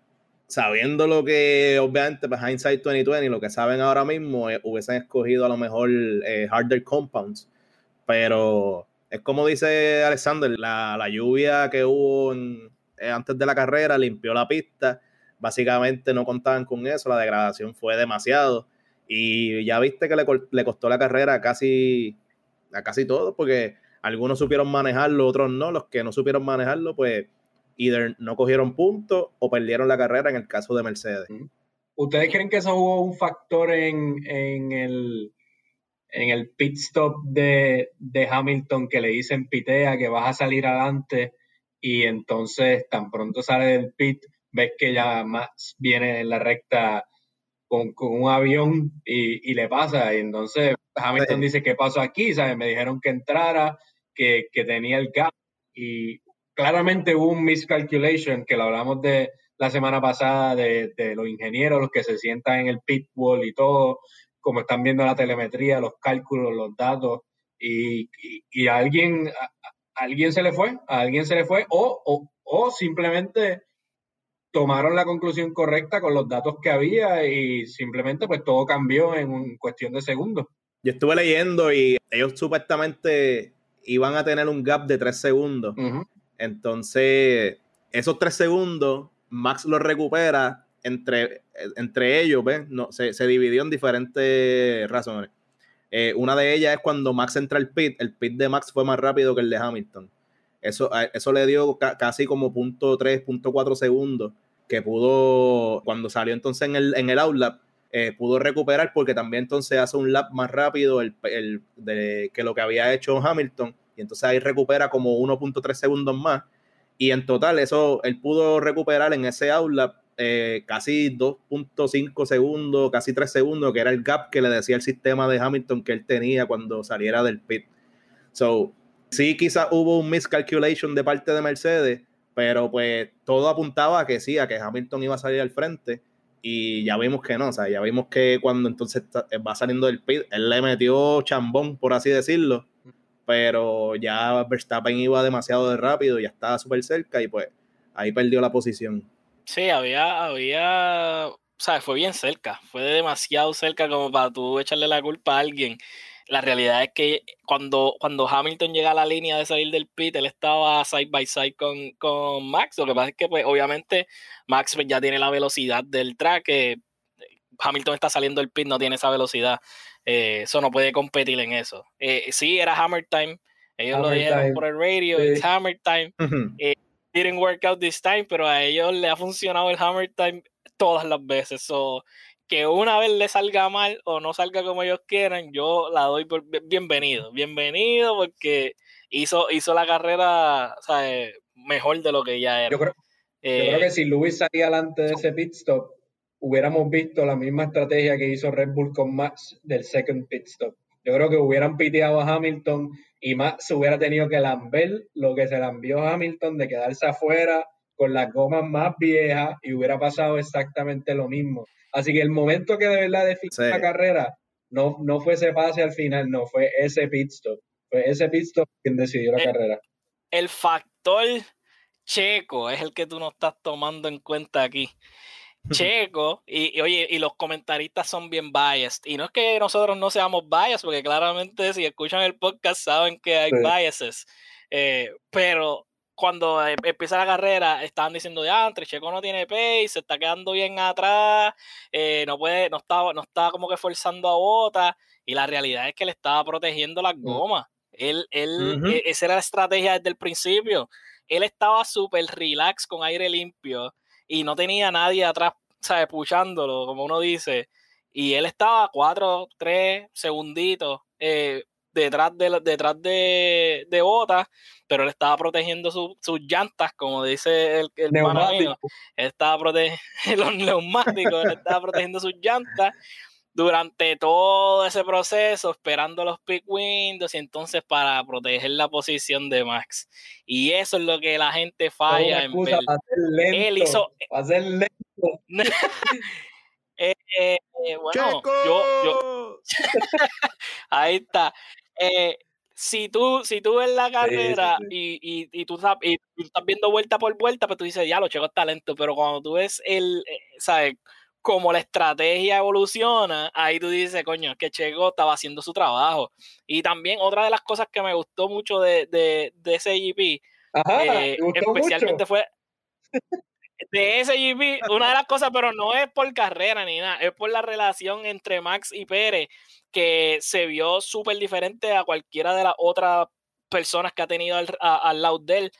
sabiendo lo que, obviamente, pues Hindsight 2020, lo que saben ahora mismo, hubiesen escogido a lo mejor harder compounds. Pero es como dice Alexander, la, la lluvia que hubo antes de la carrera limpió la pista básicamente no contaban con eso, la degradación fue demasiado. Y ya viste que le, costó la carrera a casi, a casi todos, porque algunos supieron manejarlo, otros no. Los que no supieron manejarlo, pues either no cogieron puntos o perdieron la carrera en el caso de Mercedes. ¿Ustedes creen que eso hubo un factor en, el, en el pit stop de, Hamilton que le dicen pitea que vas a salir adelante y entonces tan pronto sale del pit ves que ya más viene en la recta con, un avión y, le pasa y entonces Hamilton dice ¿qué pasó aquí? ¿Sabes? Me dijeron que entrara, que, que tenía el gap y claramente hubo un miscalculation que lo hablamos de la semana pasada de, los ingenieros, los que se sientan en el pit wall y todo, como están viendo la telemetría, los cálculos, los datos, y, a alguien, alguien se le fue, a alguien se le fue, o, o, simplemente tomaron la conclusión correcta con los datos que había y simplemente pues todo cambió en cuestión de segundos. Yo estuve leyendo y ellos supuestamente iban a tener un gap de tres segundos. Entonces, esos tres segundos Max lo recupera entre, entre ellos, ¿ves? No, se, dividió en diferentes razones. Eh, una de ellas es cuando Max entra al pit, el pit de Max fue más rápido que el de Hamilton. Eso, eso le dio casi como punto 3, punto 4 segundos que pudo, cuando salió entonces en el, en el outlap, eh, pudo recuperar porque también entonces hace un lap más rápido el, de, que lo que había hecho Hamilton y entonces ahí recupera como 1.3 segundos más y en total, eso él pudo recuperar en ese aula eh, casi 2.5 segundos, casi 3 segundos, que era el gap que le decía el sistema de Hamilton que él tenía cuando saliera del pit. So, sí, quizás hubo un miscalculation de parte de Mercedes, pero pues todo apuntaba a que sí, a que Hamilton iba a salir al frente. Y ya vimos que no, o sea, ya vimos que cuando entonces va saliendo del pit, él le metió chambón, por así decirlo, pero ya Verstappen iba demasiado de rápido, ya estaba súper cerca y pues ahí perdió la posición. Sí, había, había, o sea, fue bien cerca, fue demasiado cerca como para tú echarle la culpa a alguien. La realidad es que cuando, cuando Hamilton llega a la línea de salir del pit, él estaba side by side con, con Max. Lo que pasa es que, pues, obviamente, Max pues, ya tiene la velocidad del track. Que Hamilton está saliendo del pit, no tiene esa velocidad. Eh, eso no puede competir en eso. Eh, sí, era Hammer Time. Ellos lo dijeron por el radio, it's Hammer Time. Eh, didn't work out this time, pero a ellos le ha funcionado el Hammer Time todas las veces. So, que una vez le salga mal o no salga como ellos quieran, yo la doy por bienvenido. Bienvenido porque hizo, hizo la carrera mejor de lo que ya era. Yo creo, yo creo que si Luis salía adelante de ese pit stop, hubiéramos visto la misma estrategia que hizo Red Bull con Max del second pit stop. Yo creo que hubieran piteado a Hamilton y Max hubiera tenido que lamber lo que se lambió a Hamilton de quedarse afuera con las gomas más viejas y hubiera pasado exactamente lo mismo. Así que el momento que de verdad definió la carrera no, no fue ese pase al final, no, fue ese pit stop. Fue ese pit stop quien decidió la carrera. El factor checo es el que tú no estás tomando en cuenta aquí. Checo, y, oye, y los comentaristas son bien biased. Y no es que nosotros no seamos biased, porque claramente si escuchan el podcast saben que hay biases. Eh, pero cuando em, empieza la carrera, estaban diciendo de antes, Checo no tiene pace, se está quedando bien atrás, eh, no puede, no estaba, no estaba como que forzando a bota, y la realidad es que le estaba protegiendo las mm. gomas. Él, él, e, esa era la estrategia desde el principio. Él estaba súper relax con aire limpio y no tenía nadie atrás, ¿sabes? Puchándolo, como uno dice. Y él estaba cuatro, tres segunditos eh, detrás de detrás de, de botas, pero él estaba protegiendo sus llantas, como dice el, el Él estaba protegiendo los neumáticos, él estaba protegiendo sus llantas durante todo ese proceso, esperando los pick windows y entonces para proteger la posición de Max. Y eso es lo que la gente falla en ver. Él hizo. Eh, eh, eh, bueno, yo, yo... ahí está. Si tú, si tú ves la carrera Y, y, y, tú estás, y, tú estás viendo vuelta por vuelta, pues tú dices, ya, lo Checo es talento, pero cuando tú ves el, ¿sabes? como la estrategia evoluciona, ahí tú dices, coño, es que Checo estaba haciendo su trabajo. Y también otra de las cosas que me gustó mucho de, de, de ese GP, eh, especialmente fue de ese GP, una de las cosas, pero no es por carrera ni nada, es por la relación entre Max y Pérez, que se vio súper diferente a cualquiera de las otras personas que ha tenido al, al lado de él.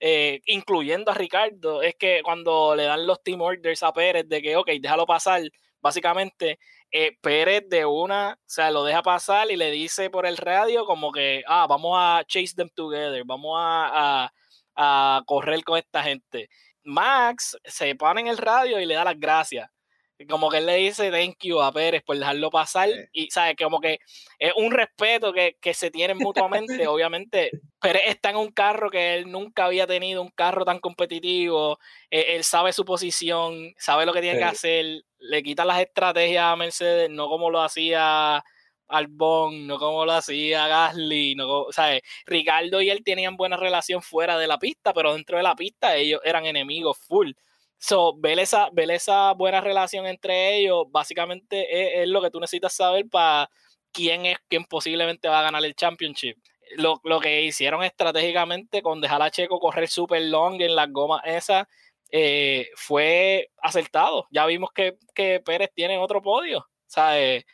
eh, incluyendo a Ricardo, es que cuando le dan los team orders a Pérez de que, ok, déjalo pasar, básicamente eh, Pérez de una, o sea, lo deja pasar y le dice por el radio como que, ah, vamos a chase them together, vamos a, a correr con esta gente. Max se pone en el radio y le da las gracias. Como que él le dice thank you a Pérez por dejarlo pasar y sabe como que es un respeto que, se tienen mutuamente. Obviamente Pérez está en un carro que él nunca había tenido un carro tan competitivo. E, él, sabe su posición sabe lo que tiene que hacer le quita las estrategias a Mercedes no como lo hacía Albon, no como lo hacía Gasly, no ¿sabes? Ricardo y él tenían buena relación fuera de la pista, pero dentro de la pista ellos eran enemigos full. So, ver esa, esa buena relación entre ellos, básicamente es, lo que tú necesitas saber para quién es quien posiblemente va a ganar el championship. Lo, que hicieron estratégicamente con dejar a Checo correr super long en las gomas esas eh, fue acertado. Ya vimos que, que Pérez tiene otro podio. ¿sabes?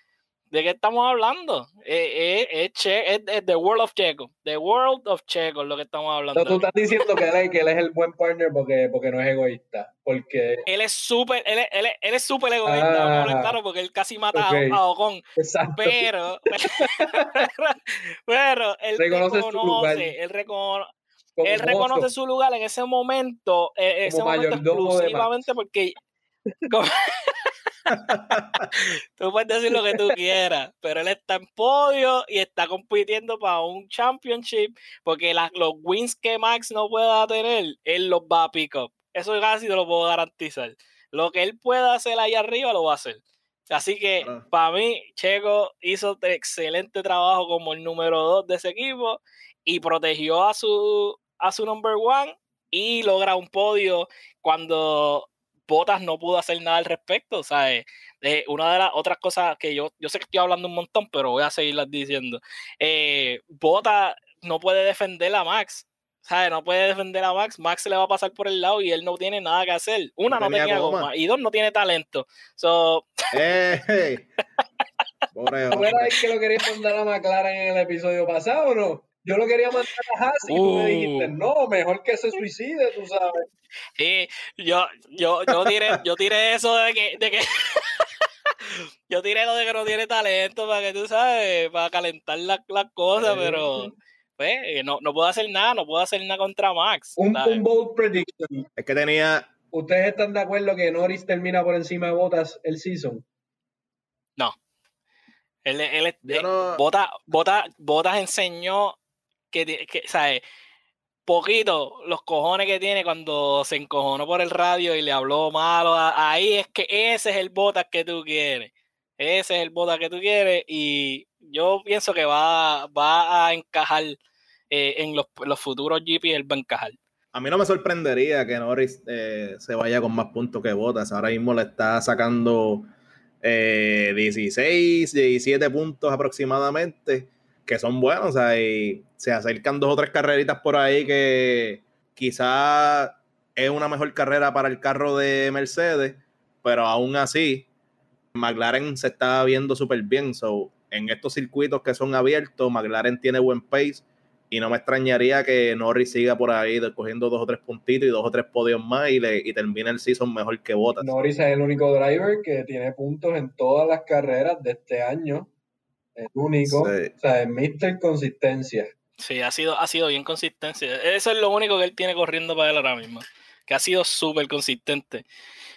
¿De qué estamos hablando? Eh, eh, es, The World of Checo. The World of Checo es lo que estamos hablando. tú estás diciendo que él, que él, es el buen partner porque, porque no es egoísta. Porque... Él es súper él, él, él, es súper egoísta, ah, claro, porque él casi mata a Ocon. Exacto. Pero, pero, él reconoce, su lugar. Él, él reconoce su lugar en ese momento, eh, ese momento exclusivamente porque... tú puedes decir lo que tú quieras, pero él está en podio y está compitiendo para un championship porque los wins que Max no pueda tener, él los va a pick up. Eso casi te lo puedo garantizar. Lo que él pueda hacer ahí arriba lo va a hacer. Así que para mí, Checo hizo excelente trabajo como el número dos de ese equipo y protegió a su, a su number one y logra un podio cuando Botas no pudo hacer nada al respecto. O sea, eh, eh, una de las otras cosas que yo, yo sé que estoy hablando un montón, pero voy a seguirlas diciendo. Eh, Botas no puede defender a Max. ¿sabes? No puede defender a Max. Max se le va a pasar por el lado y él no tiene nada que hacer. Una, no, tenía, goma. Y dos, no tiene talento. So... Hey, que lo quería mandar a McLaren en el episodio pasado o no? Yo lo quería mandar a Haas y tú me dijiste, uh. no, mejor que se suicide, tú sabes. Sí, yo, yo, yo, tiré, yo tiré eso de que, de que yo tiré lo de que no tiene talento para que tú sabes, para calentar las cosas, pero pues, eh, no, no puedo hacer nada, no puedo hacer nada contra Max. Un, un bold prediction. Es que tenía. ¿Ustedes están de acuerdo que Norris termina por encima de Botas el season? No. Él, él, él eh, Botas enseñó que, que ¿sabes? Poquito los cojones que tiene cuando se encojonó por el radio y le habló malo. Ahí es que ese es el Botas que tú quieres. Ese es el Botas que tú quieres. Y yo pienso que va, va a encajar eh, en los, los, futuros GP. Él va a encajar. A mí no me sorprendería que Norris eh, se vaya con más puntos que Botas. Ahora mismo le está sacando 16, eh, 17 puntos aproximadamente que son buenos, o sea, y se acercan dos o tres carreritas por ahí que quizá es una mejor carrera para el carro de Mercedes, pero aún así, McLaren se está viendo súper bien. So, en estos circuitos que son abiertos, McLaren tiene buen pace y no me extrañaría que Norris siga por ahí cogiendo dos o tres puntitos y dos o tres podios más y, le, y termine el season mejor que Bottas. Norris es el único driver que tiene puntos en todas las carreras de este año el único. O sea, es Mr. Consistencia. Sí, ha sido, ha sido bien consistencia. Eso es lo único que él tiene corriendo para él ahora mismo. Que ha sido súper consistente.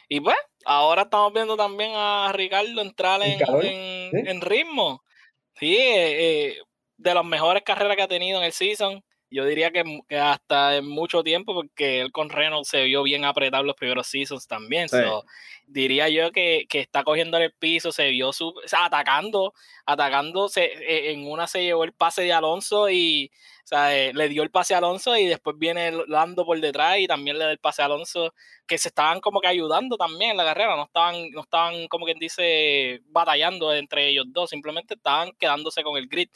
Y pues, ahora estamos viendo también a Ricardo entrar en, ritmo. Sí, eh, eh, de las mejores carreras que ha tenido en el season. Yo diría que, hasta en mucho tiempo, porque él con Reynolds se vio bien apretado los primeros seasons también. diría yo que, está cogiendo el piso, se vio su, atacando, atacando. E, en una se llevó el pase de Alonso y eh, le dio el pase a Alonso y después viene dando por detrás y también le da el pase a Alonso, que se estaban como que ayudando también en la carrera, no estaban, no estaban como quien dice batallando entre ellos dos, simplemente estaban quedándose con el grid.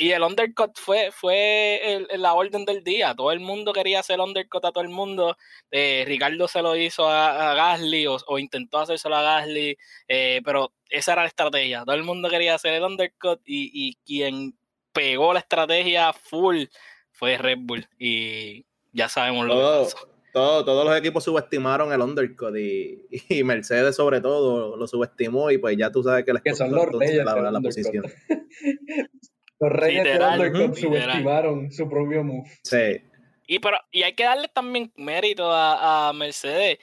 Y el undercut fue, fue la orden del día. Todo el mundo quería hacer undercut a todo el mundo. Eh, Ricardo se lo hizo a, Gasly o, intentó hacérselo a Gasly, eh, pero esa era la estrategia. Todo el mundo quería hacer el undercut y, quien pegó la estrategia full fue Red Bull. Y ya sabemos lo Todo- que pasó. todo- todos los equipos subestimaron el undercut y, y Mercedes sobre todo lo subestimó y pues ya tú sabes que les Que son los reyes la, la undercut. posición. Los reyes Literal, del undercut subestimaron su propio move. Sí, Y, pero, y hay que darle también mérito a, a Mercedes.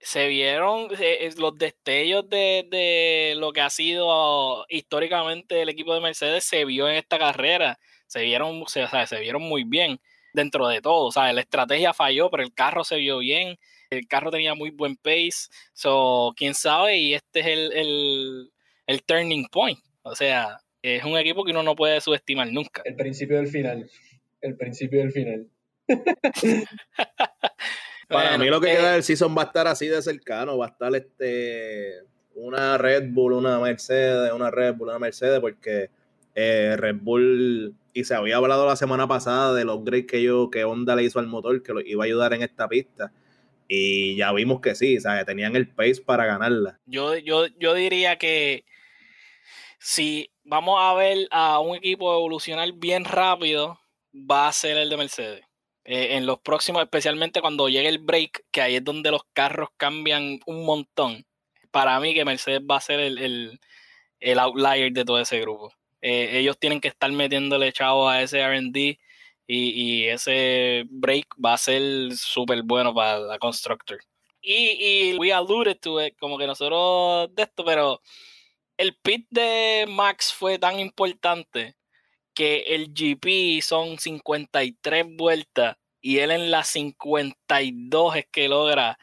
Se vieron eh, eh, los destellos de, de lo que ha sido históricamente el equipo de Mercedes, se vio en esta carrera. Se vieron, se, o sea, se vieron muy bien dentro de todo. O sea, la estrategia falló, pero el carro se vio bien. El carro tenía muy buen pace. So, quién sabe, y este es el, el, el turning point. O sea, es un equipo que uno no puede subestimar nunca. El principio del final. El principio del final. Para Bueno, mí lo que eh, queda del season va a estar así de cercano, va a estar este una Red Bull, una Mercedes, una Red Bull, una Mercedes, porque eh, Red Bull, y se había hablado la semana pasada de los upgrades que yo, que Honda le hizo al motor, que lo iba a ayudar en esta pista. Y ya vimos que sí, o sea, tenían el pace para ganarla. Yo, yo, yo diría que si vamos a ver a un equipo evolucionar bien rápido, va a ser el de Mercedes. Eh, en los próximos, especialmente cuando llegue el break, que ahí es donde los carros cambian un montón. Para mí que Mercedes va a ser el, el- el outlier de todo ese grupo. Eh, ellos tienen que estar metiéndole chavo a ese RD y, y ese break va a ser súper bueno para la Constructor. Y, y we alluded to it, como que nosotros de esto, pero el pit de Max fue tan importante que el GP son 53 vueltas y él en las 52 es que logra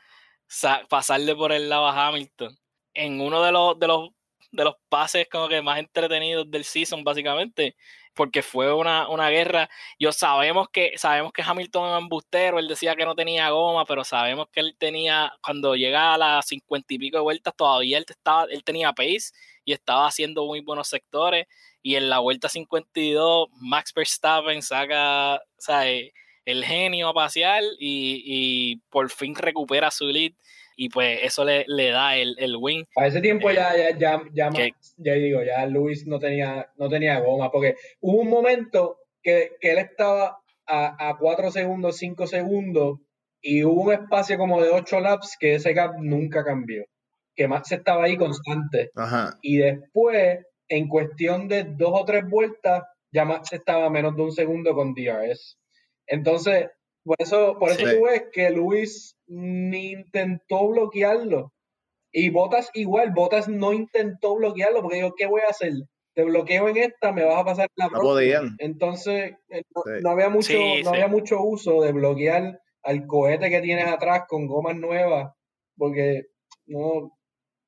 sa- pasarle por el lado a Hamilton. En uno de los, de los, de los pases como que más entretenidos del season, básicamente, porque fue una, una guerra. Yo sabemos que, sabemos que Hamilton un embustero, él decía que no tenía goma, pero sabemos que él tenía, cuando llega a las 50 y pico de vueltas, todavía él, estaba, él tenía pace y estaba haciendo muy buenos sectores. Y en la vuelta 52, Max Verstappen saca sea, eh, el genio a pasear y, y por fin recupera su lead. Y pues eso le, le da el, el win. Para ese tiempo ya, ya, ya, ya, ¿Qué? Max- ya digo, ya Luis no tenía, no tenía goma, porque hubo un momento que, que él estaba a, a 4 segundos, 5 segundos, y hubo un espacio como de 8 laps que ese gap nunca cambió. Que Max estaba ahí constante. Ajá. Y después, en cuestión de dos o tres vueltas, ya Max estaba a menos de un segundo con DRS. Entonces, por eso, por eso Sí. tú ves que Luis ni intentó bloquearlo. Y Botas igual, Botas no intentó bloquearlo porque dijo, ¿qué voy a hacer? Te bloqueo en esta, me vas a pasar la No próxima". podían. Entonces, eh, no, Sí. no había mucho, Sí, no sí. había mucho uso de bloquear al cohete que tienes atrás con gomas nuevas, porque no,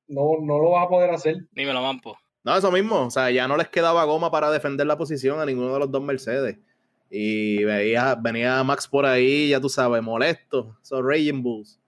no, no lo vas a poder hacer. Dímelo, Mampo. No, eso mismo. O sea, ya no les quedaba goma para defender la posición a ninguno de los dos Mercedes. Y veía, venía Max por ahí, ya tú sabes, molesto. Esos Raging Bulls.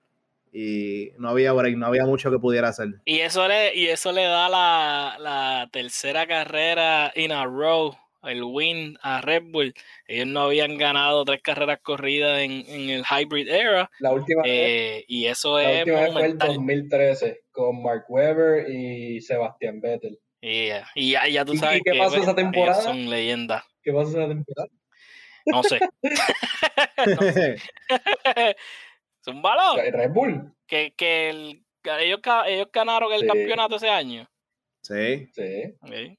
Y no había break, no había mucho que pudiera hacer. Y eso le, y eso le da la, la tercera carrera in a row, el win a Red Bull. Ellos no habían ganado tres carreras corridas en, en el hybrid era. La última vez eh, y eso La es última vez fue el monumental. 2013 con Mark Webber y Sebastián Vettel. Y, eh, y ya, ya tú ¿Y- y sabes qué que pasó pues, esa temporada? son leyendas. ¿Qué pasó esa temporada? No sé. es un balón. Red Bull. Que, que el- ellos, ellos ganaron el Sí. campeonato ese año. sí. Sí.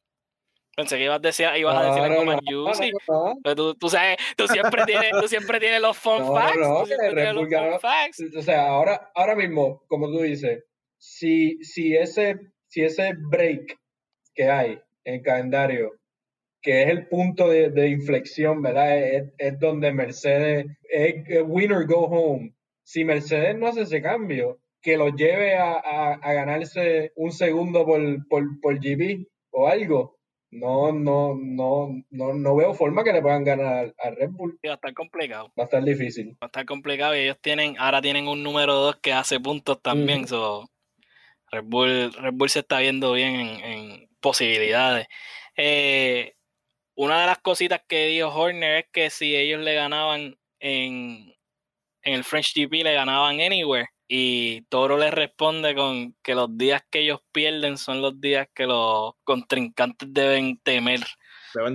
Pensé que ibas a decir, ibas a decir No, algo no, más no, juicy. no, no. Pero tú, tú sabes, tú siempre tienes, tú siempre tienes los fun No, no, facts. no, tú que Red Bull los fun ganó. facts. O sea, ahora, ahora mismo, como tú dices, si, si, ese, si ese break que hay en el calendario, que es el punto de, de inflexión, ¿verdad? Es, es donde Mercedes, es es winner go home. Si Mercedes no hace ese cambio, que lo lleve a, a, a ganarse un segundo por, por, por GP o algo, no, no, no, no, no veo forma que le puedan ganar a Red Bull. Va a estar complicado. Va a estar difícil. Va a estar complicado y ellos tienen, ahora tienen un número 2 que hace puntos también. So, Red, Bull, Red Bull se está viendo bien en, en posibilidades. Eh, una de las cositas que dijo Horner es que si ellos le ganaban en, en el French GP, le ganaban anywhere. Y Toro le responde con que los días que ellos pierden son los días que los contrincantes deben temer.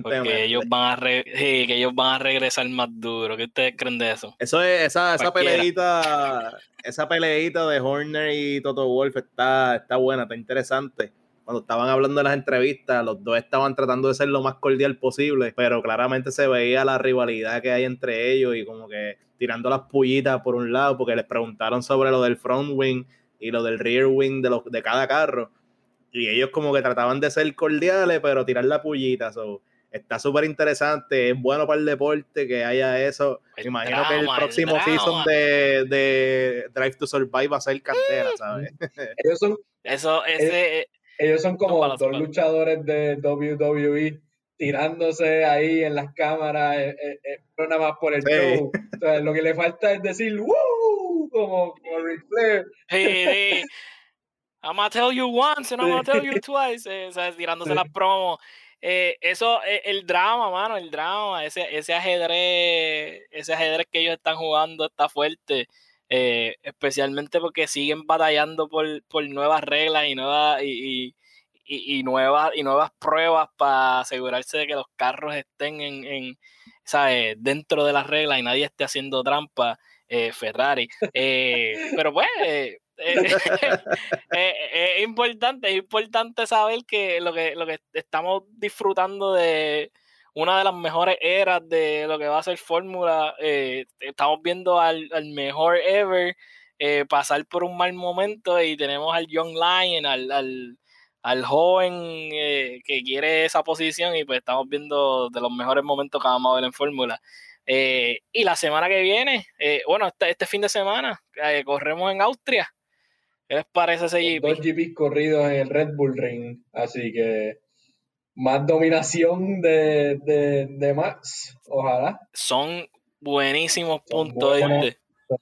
porque ellos van, a que ellos van a regresar más duro. ¿Qué ustedes creen de eso? Eso es, esa, esa peleita, esa peleita de Horner y Toto Wolf está, está buena, está interesante cuando estaban hablando en las entrevistas, los dos estaban tratando de ser lo más cordial posible, pero claramente se veía la rivalidad que hay entre ellos y como que tirando las pullitas por un lado, porque les preguntaron sobre lo del front wing y lo del rear wing de, los, de cada carro. Y ellos como que trataban de ser cordiales, pero tirar la pullita. está súper interesante, es bueno para el deporte que haya eso. Me imagino que el próximo season de, de, Drive to Survive va a ser cantera, ¿sabes? Ellos son, eso, ese, ellos son como dos luchadores de WWE tirándose ahí en las cámaras, eh, eh, eh, pero nada más por el show. lo que le falta es decir ¡Woo! Como, como Ric Flair. Hey, I'm gonna tell you once and I'm gonna tell you twice. tirándose las promos. eso, el drama, mano, el drama, ese, ese ajedrez, ese ajedrez que ellos están jugando está fuerte. Eh, especialmente porque siguen batallando por, nuevas reglas y nuevas y, nuevas y nuevas pruebas para asegurarse de que los carros estén en, dentro de las reglas y nadie esté haciendo trampa eh, Ferrari. Eh, pero pues es importante es importante saber que lo que lo que estamos disfrutando de una de las mejores eras de lo que va a ser Fórmula. Eh, estamos viendo al, mejor ever eh, pasar por un mal momento y tenemos al Young Lion, al, joven eh, que quiere esa posición y pues estamos viendo de los mejores momentos que vamos a ver en Fórmula. y la semana que viene, bueno, este, este, fin de semana, corremos en Austria. ¿Qué les parece ese GP? Dos GPs corridos en el Red Bull Ring, así que más dominación de, de, Max, ojalá. Son buenísimos puntos.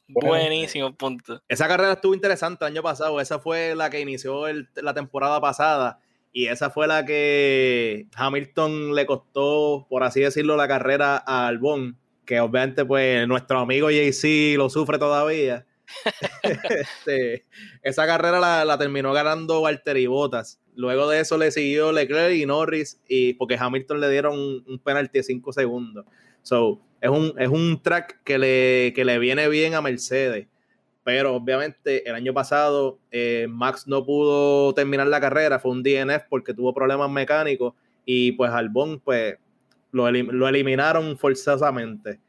buenísimos puntos. Esa carrera estuvo interesante el año pasado. Esa fue la que inició la temporada pasada. Y esa fue la que Hamilton le costó, por así decirlo, la carrera a Albon. Que obviamente, pues, nuestro amigo JC lo sufre todavía. Este, esa carrera la, la, terminó ganando Valtteri Bottas. Luego de eso le siguió Leclerc y Norris, y porque Hamilton le dieron un, penalti de 5 segundos. So, es un, es un track que le, le viene bien a Mercedes. Pero obviamente el año pasado eh, Max no pudo terminar la carrera, fue un DNF porque tuvo problemas mecánicos y pues Albon pues lo, lo eliminaron forzosamente.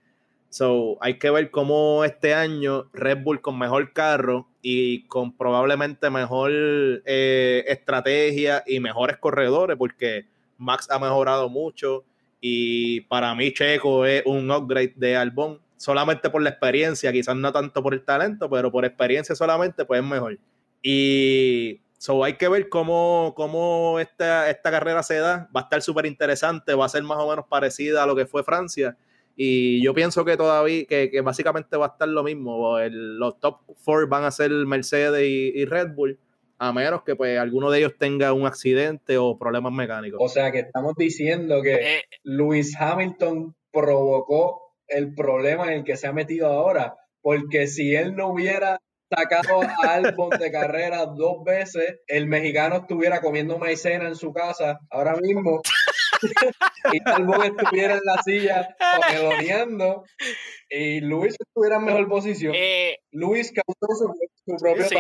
So, hay que ver cómo este año Red Bull con mejor carro y con probablemente mejor eh, estrategia y mejores corredores, porque Max ha mejorado mucho y para mí Checo es un upgrade de Albon, solamente por la experiencia, quizás no tanto por el talento, pero por experiencia solamente pues es mejor. Y so, hay que ver cómo, cómo esta, esta carrera se da, va a estar súper interesante, va a ser más o menos parecida a lo que fue Francia y yo pienso que todavía, que, básicamente va a estar lo mismo. los top four van a ser Mercedes y, Red Bull, a menos que pues alguno de ellos tenga un accidente o problemas mecánicos. O sea que estamos diciendo que eh. Lewis Hamilton provocó el problema en el que se ha metido ahora. Porque si él no hubiera sacado a Albon de carrera dos veces, el mexicano estuviera comiendo maicena en su casa ahora mismo y Albon estuviera en la silla papeloneando y Luis estuviera en mejor posición. Eh, Luis causó su, propio sí,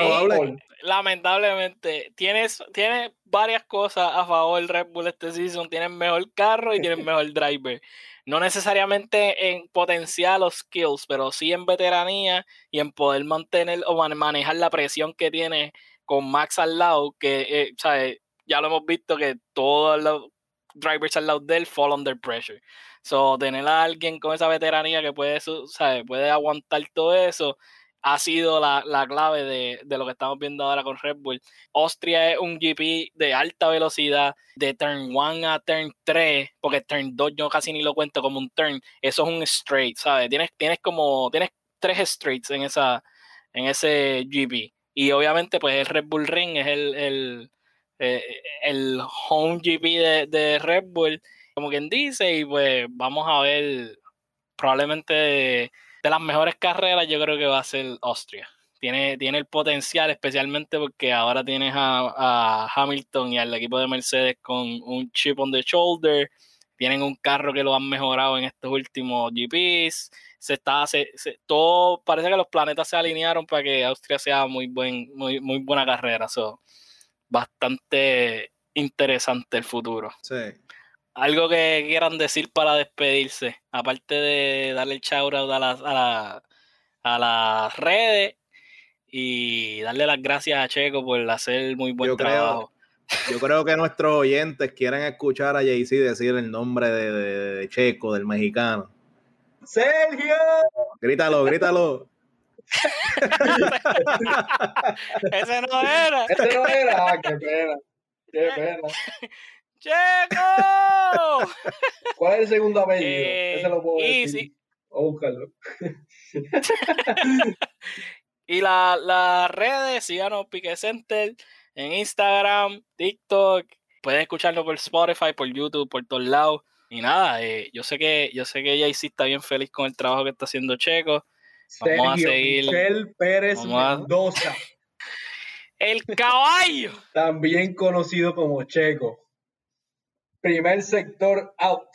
Lamentablemente, tienes, tienes varias cosas a favor del Red Bull este season. Tienen mejor carro y tienen mejor driver. No necesariamente en potencial o skills, pero sí en veteranía y en poder mantener o manejar la presión que tiene con Max al lado, que eh, ya lo hemos visto que todos los drivers al lado de él fall under pressure. So, tener a alguien con esa veteranía que puede, puede aguantar todo eso ha sido la, clave de, lo que estamos viendo ahora con Red Bull. Austria es un GP de alta velocidad, de turn 1 a turn 3, porque turn 2 yo casi ni lo cuento como un turn, eso es un straight, ¿sabes? Tienes, tienes como, tienes tres straights en, esa, en ese GP. Y obviamente, pues el Red Bull Ring es el, el, eh, el home GP de, Red Bull, como quien dice, y pues vamos a ver probablemente de las mejores carreras yo creo que va a ser Austria. Tiene, tiene el potencial, especialmente porque ahora tienes a, Hamilton y al equipo de Mercedes con un chip on the shoulder. tienen un carro que lo han mejorado en estos últimos GPs. Se está, se, todo parece que los planetas se alinearon para que Austria sea muy buen, muy, muy buena carrera. So, bastante interesante el futuro. Sí. Algo que quieran decir para despedirse, aparte de darle el shout a las, a, a las redes y darle las gracias a Checo por hacer muy buen trabajo. yo creo que nuestros oyentes quieren escuchar a Jay-Z decir el nombre de, Checo, del mexicano. ¡Sergio! Grítalo, grítalo. Ese no era. Ese no era. Ah, qué pena. Qué pena. ¡Checo! ¿Cuál es el segundo apellido? Eh, Ese lo puedo decir. O buscarlo. y las redes, síganos Pique Center en Instagram, TikTok. Pueden escucharlo por Spotify, por YouTube, por todos lados. Y nada, eh, yo sé que yo sé que ella sí está bien feliz con el trabajo que está haciendo Checo. Seguir. Michel Pérez Mendoza. El caballo. También conocido como Checo. Primer sector out.